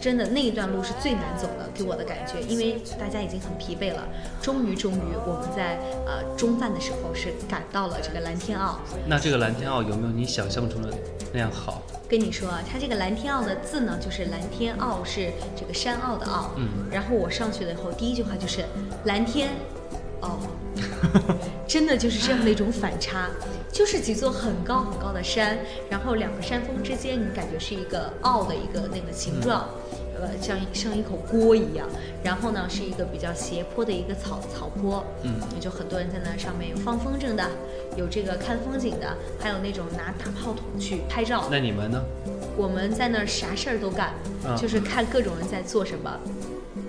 真的那一段路是最难走的，给我的感觉，因为大家已经很疲惫了。终于，终于，我们在呃中饭的时候是赶到了这个蓝天坳。那这个蓝天坳有没有你想象中的那样好？跟你说啊，它这个蓝天坳的字呢，就是蓝天坳是这个山坳的坳。嗯。然后我上去了以后，第一句话就是蓝天，哦，真的就是这样的一种反差，就是几座很高很高的山，然后两个山峰之间，你感觉是一个坳的一个那个形状。呃，像像一口锅一样，然后呢，是一个比较斜坡的一个草草坡，嗯，也就很多人在那上面有放风筝的，有这个看风景的，还有那种拿大炮筒去拍照。那你们呢？我们在那儿啥事儿都干，就是看各种人在做什么，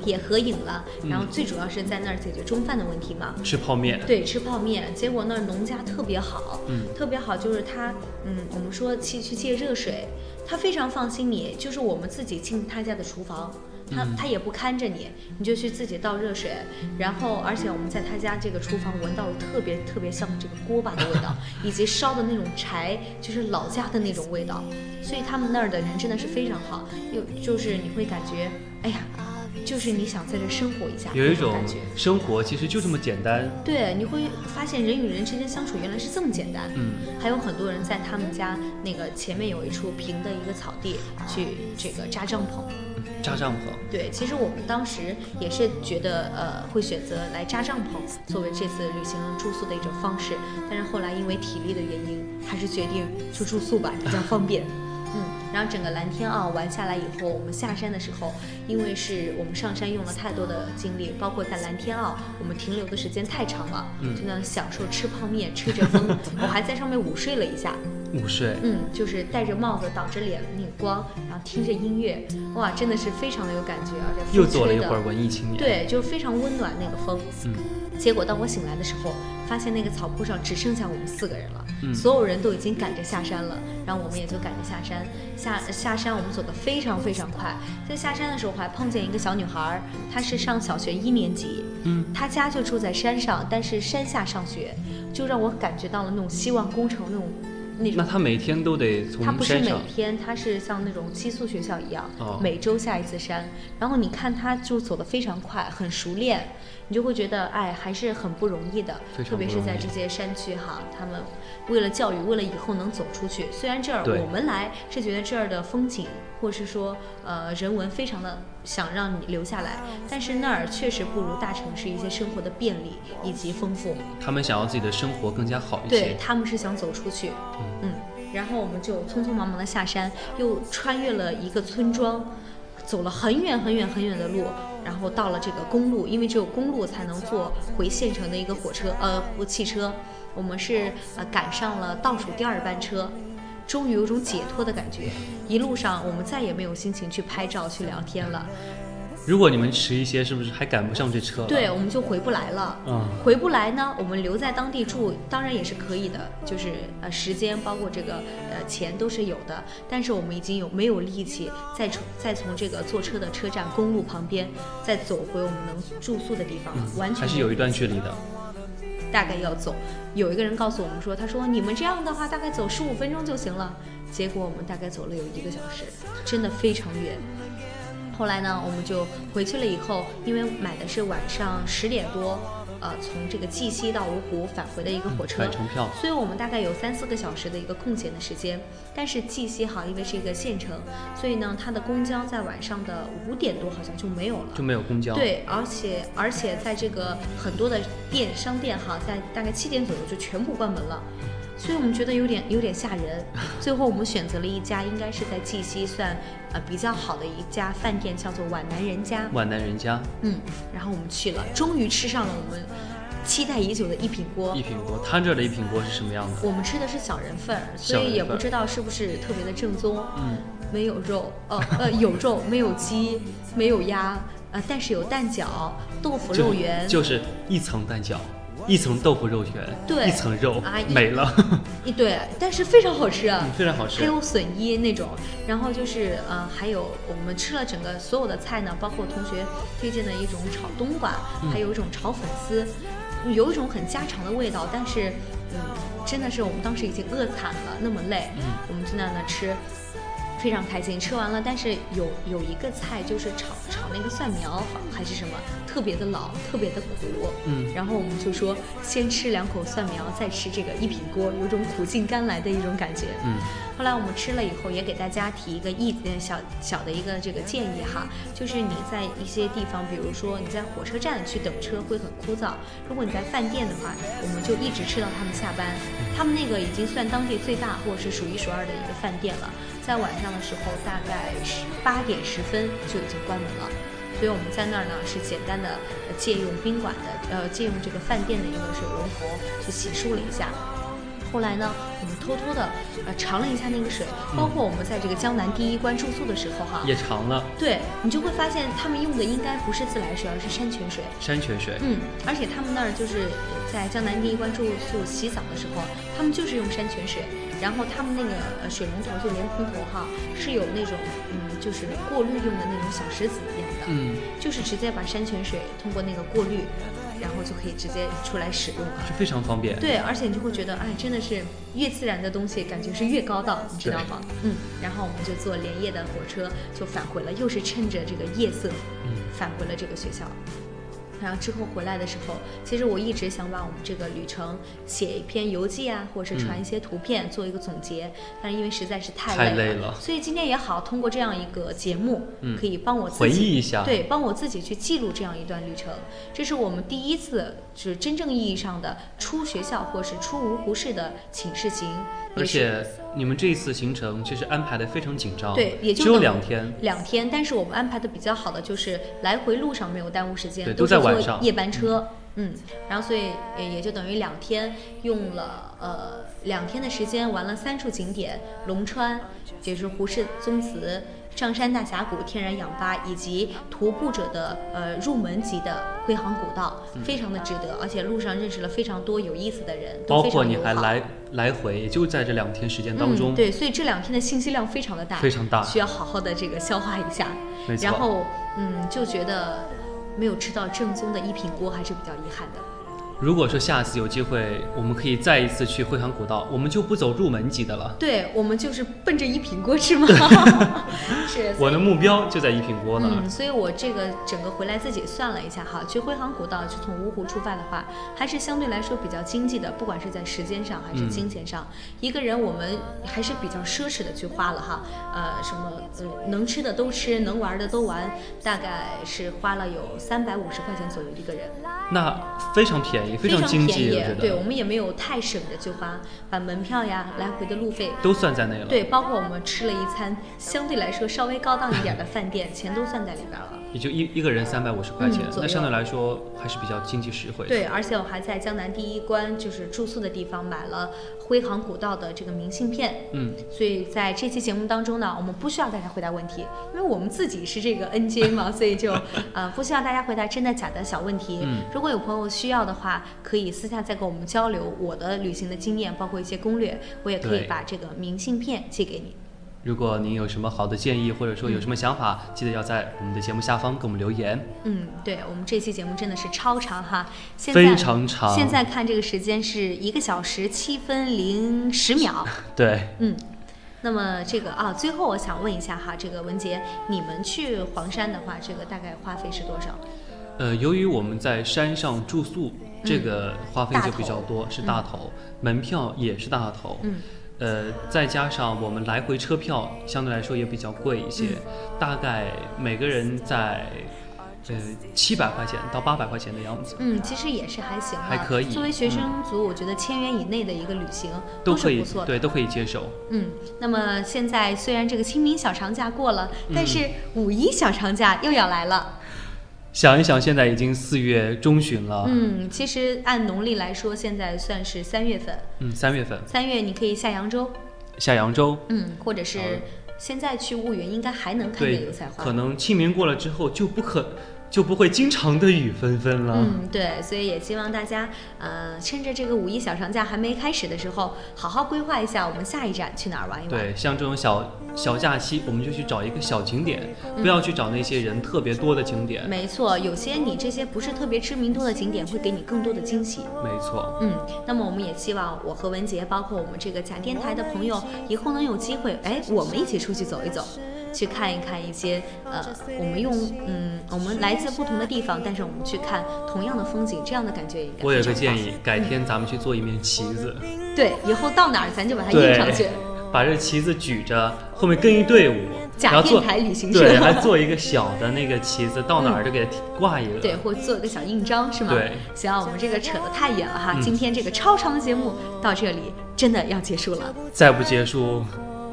也合影了，然后最主要是在那儿解决中饭的问题嘛。吃泡面。对，吃泡面。结果那儿农家特别好，嗯，特别好，就是他，嗯，我们说去去借热水。他非常放心你，就是我们自己进他家的厨房，他他也不看着你，你就去自己倒热水，然后而且我们在他家这个厨房闻到了特别特别像这个锅巴的味道，以及烧的那种柴，就是老家的那种味道，所以他们那儿的人真的是非常好，又就是你会感觉，哎呀。就是你想在这生活一下，有一种感觉，生活其实就这么简单。对，你会发现人与人之间相处原来是这么简单。嗯，还有很多人在他们家那个前面有一处平的一个草地去这个扎帐篷。扎帐篷。对，其实我们当时也是觉得呃会选择来扎帐篷作为这次旅行住宿的一种方式，但是后来因为体力的原因，还是决定就住宿吧，比较方便。嗯。然后整个蓝天澳玩下来以后，我们下山的时候，因为是我们上山用了太多的精力，包括在蓝天澳，我们停留的时间太长了，就那享受吃泡面、吹着风，我还在上面午睡了一下。午睡？嗯，就是戴着帽子挡着脸那个光，然后听着音乐，哇，真的是非常的有感觉，而且又做了一会儿文艺青年。对，就是非常温暖那个风。嗯。结果当我醒来的时候，发现那个草坡上只剩下我们四个人了，所有人都已经赶着下山了，然后我们也就赶着下山。下下下山，我们走得非常非常快。在下山的时候，还碰见一个小女孩，她是上小学一年级，嗯，她家就住在山上，但是山下上学，就让我感觉到了那种希望工程那种。那那他每天都得从他不是每天，他是像那种寄宿学校一样，每周下一次山。然后你看他就走得非常快，很熟练，你就会觉得哎还是很不容易的。特别是在这些山区哈，他们为了教育，为了以后能走出去。虽然这儿我们来是觉得这儿的风景，或是说呃人文非常的。想让你留下来，但是那儿确实不如大城市一些生活的便利以及丰富。他们想要自己的生活更加好一些。对他们是想走出去，嗯，然后我们就匆匆忙忙的下山，又穿越了一个村庄，走了很远很远很远的路，然后到了这个公路，因为只有公路才能坐回县城的一个火车，呃，汽车。我们是呃赶上了倒数第二班车。终于有种解脱的感觉，一路上我们再也没有心情去拍照、去聊天了。如果你们迟一些，是不是还赶不上这车？对，我们就回不来了。嗯，回不来呢，我们留在当地住，当然也是可以的，就是呃时间包括这个呃钱都是有的。但是我们已经有没有力气再从再从这个坐车的车站公路旁边再走回我们能住宿的地方了？完全还是有一段距离的。大概要走，有一个人告诉我们说，他说你们这样的话大概走十五分钟就行了。结果我们大概走了有一个小时，真的非常远。后来呢，我们就回去了以后，因为买的是晚上十点多。呃，从这个绩溪到芜湖返回的一个火车，所以我们大概有三四个小时的一个空闲的时间。但是绩溪哈，因为是一个县城，所以呢，它的公交在晚上的五点多好像就没有了，就没有公交。对，而且而且在这个很多的店商店哈，在大概七点左右就全部关门了。所以我们觉得有点有点吓人，最后我们选择了一家应该是在绩溪算呃比较好的一家饭店，叫做皖南人家。皖南人家，嗯，然后我们去了，终于吃上了我们期待已久的一品锅。一品锅，他这儿的一品锅是什么样的？我们吃的是小人份，所以也不知道是不是特别的正宗。嗯，没有肉，呃呃有肉，没有鸡，没有鸭，呃但是有蛋饺、豆腐肉圆，就是一层蛋饺。一层豆腐肉卷，对，一层肉啊 没了。一对，但是非常好吃啊，非常好吃。还有笋衣那种，然后就是呃，还有我们吃了整个所有的菜呢，包括同学推荐的一种炒冬瓜，还有一种炒粉丝，有一种很家常的味道。但是，嗯，真的是我们当时已经饿惨了，那么累，我们就在那吃。非常开心，吃完了，但是有有一个菜就是炒炒那个蒜苗还是什么，特别的老，特别的苦。嗯，然后我们就说先吃两口蒜苗，再吃这个一品锅，有种苦尽甘来的一种感觉。嗯，后来我们吃了以后，也给大家提一个意小小的一个这个建议哈，就是你在一些地方，比如说你在火车站去等车会很枯燥，如果你在饭店的话，我们就一直吃到他们下班。他们那个已经算当地最大或者是数一数二的一个饭店了。在晚上的时候，大概是八点十分就已经关门了，所以我们在那儿呢是简单的借用宾馆的，呃，借用这个饭店的一个水龙头去洗漱了一下。后来呢，我们偷偷的呃尝了一下那个水，包括我们在这个江南第一关住宿的时候哈，也尝了。对你就会发现他们用的应该不是自来水，而是山泉水。山泉水。嗯，而且他们那儿就是在江南第一关住宿洗澡的时候，他们就是用山泉水。然后他们那个水龙头就连蓬头哈，是有那种嗯，就是过滤用的那种小石子一样的，嗯，就是直接把山泉水通过那个过滤，然后就可以直接出来使用了，就非常方便。对，而且你就会觉得，哎，真的是越自然的东西，感觉是越高档，你知道吗？嗯，然后我们就坐连夜的火车就返回了，又是趁着这个夜色，嗯，返回了这个学校。然后之后回来的时候，其实我一直想把我们这个旅程写一篇游记啊，或者是传一些图片做一个总结，但是因为实在是太累了，所以今天也好，通过这样一个节目，可以帮我回忆一下，对，帮我自己去记录这样一段旅程。这是我们第一次，就是真正意义上的出学校或是出芜湖市的寝室行，而且你们这一次行程其实安排的非常紧张，对，也就只有两天，两天，但是我们安排的比较好的就是来回路上没有耽误时间，都在晚上，夜班车，嗯，然后所以也就等于两天用了呃两天的时间玩了三处景点，龙川，就是胡氏宗祠。上山大峡谷天然氧吧，以及徒步者的呃入门级的辉航古道，非常的值得，而且路上认识了非常多有意思的人，包括你还来来回，也就在这两天时间当中，对，所以这两天的信息量非常的大，非常大，需要好好的这个消化一下，然后嗯，就觉得没有吃到正宗的一品锅还是比较遗憾的。如果说下次有机会，我们可以再一次去惠航古道，我们就不走入门级的了。对，我们就是奔着一品锅吃嘛？是。我的目标就在一品锅了。嗯，所以我这个整个回来自己算了一下哈，去惠航古道就从芜湖出发的话，还是相对来说比较经济的，不管是在时间上还是金钱上，一个人我们还是比较奢侈的去花了哈。呃，什么呃，能吃的都吃，能玩的都玩，大概是花了有三百五十块钱左右一个人。那非常便宜。非常便宜，对我们也没有太省着去花，把门票呀、来回的路费都算在内了。对，包括我们吃了一餐相对来说稍微高档一点的饭店，钱都算在里边了。也就一一个人三百五十块钱，那相对来说还是比较经济实惠。对，而且我还在江南第一关，就是住宿的地方买了辉航古道的这个明信片。嗯，所以在这期节目当中呢，我们不需要大家回答问题，因为我们自己是这个 NJ 嘛，所以就呃不需要大家回答真的假的小问题。嗯，如果有朋友需要的话，可以私下再跟我们交流我的旅行的经验，包括一些攻略，我也可以把这个明信片寄给你。如果您有什么好的建议，或者说有什么想法，记得要在我们的节目下方给我们留言。嗯，对我们这期节目真的是超长哈，非常长。现在看这个时间是一个小时七分零十秒。对，嗯，那么这个啊，最后我想问一下哈，这个文杰，你们去黄山的话，这个大概花费是多少？呃，由于我们在山上住宿，这个花费就比较多，是大头，门票也是大头。嗯。呃，再加上我们来回车票相对来说也比较贵一些，大概每个人在呃七百块钱到八百块钱的样子。嗯，其实也是还行，还可以。作为学生族，我觉得千元以内的一个旅行都是不错，对，都可以接受。嗯，那么现在虽然这个清明小长假过了，但是五一小长假又要来了。想一想，现在已经四月中旬了。嗯，其实按农历来说，现在算是三月份。嗯，三月份。三月你可以下扬州。下扬州。嗯，或者是现在去婺源，应该还能看见油菜花。可能清明过了之后就不可。就不会经常的雨纷纷了。嗯，对，所以也希望大家，呃，趁着这个五一小长假还没开始的时候，好好规划一下我们下一站去哪儿玩一玩。对，像这种小小假期，我们就去找一个小景点，不要去找那些人特别多的景点。没错，有些你这些不是特别知名度的景点，会给你更多的惊喜。没错。嗯，那么我们也希望我和文杰，包括我们这个假电台的朋友，以后能有机会，哎，我们一起出去走一走。去看一看一些呃，我们用嗯，我们来自不同的地方，但是我们去看同样的风景，这样的感觉应该。我有个建议，改天咱们去做一面旗子。对，以后到哪儿咱就把它印上去。把这旗子举着，后面跟一队伍，假电台旅行社。对，还做一个小的那个旗子，到哪儿就给它挂一个。对，或做一个小印章是吗？对。行，我们这个扯得太远了哈，今天这个超长的节目到这里真的要结束了。再不结束。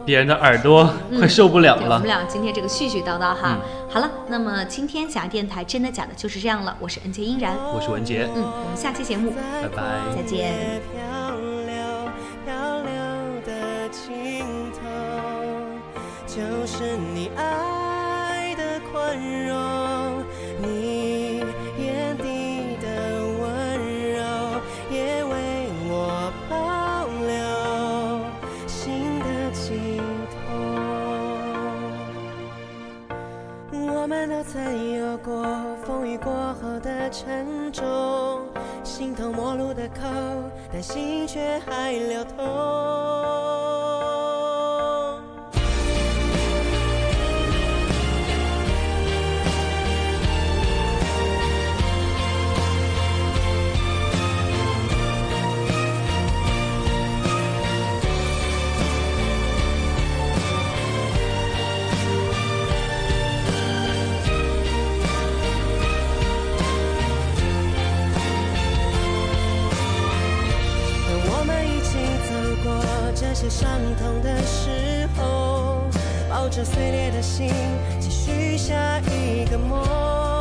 别人的耳朵 快受不了了。我们俩今天这个絮絮叨叨哈，好了，那么今天假电台真的假的就是这样了。我是恩杰英然，我是文杰，嗯，我们下期节目拜拜，再见。就是你爱的宽容。曾过风雨过后的沉重，形同陌路的口，但心却还流通。些伤痛的时候，抱着碎裂的心，继续下一个梦。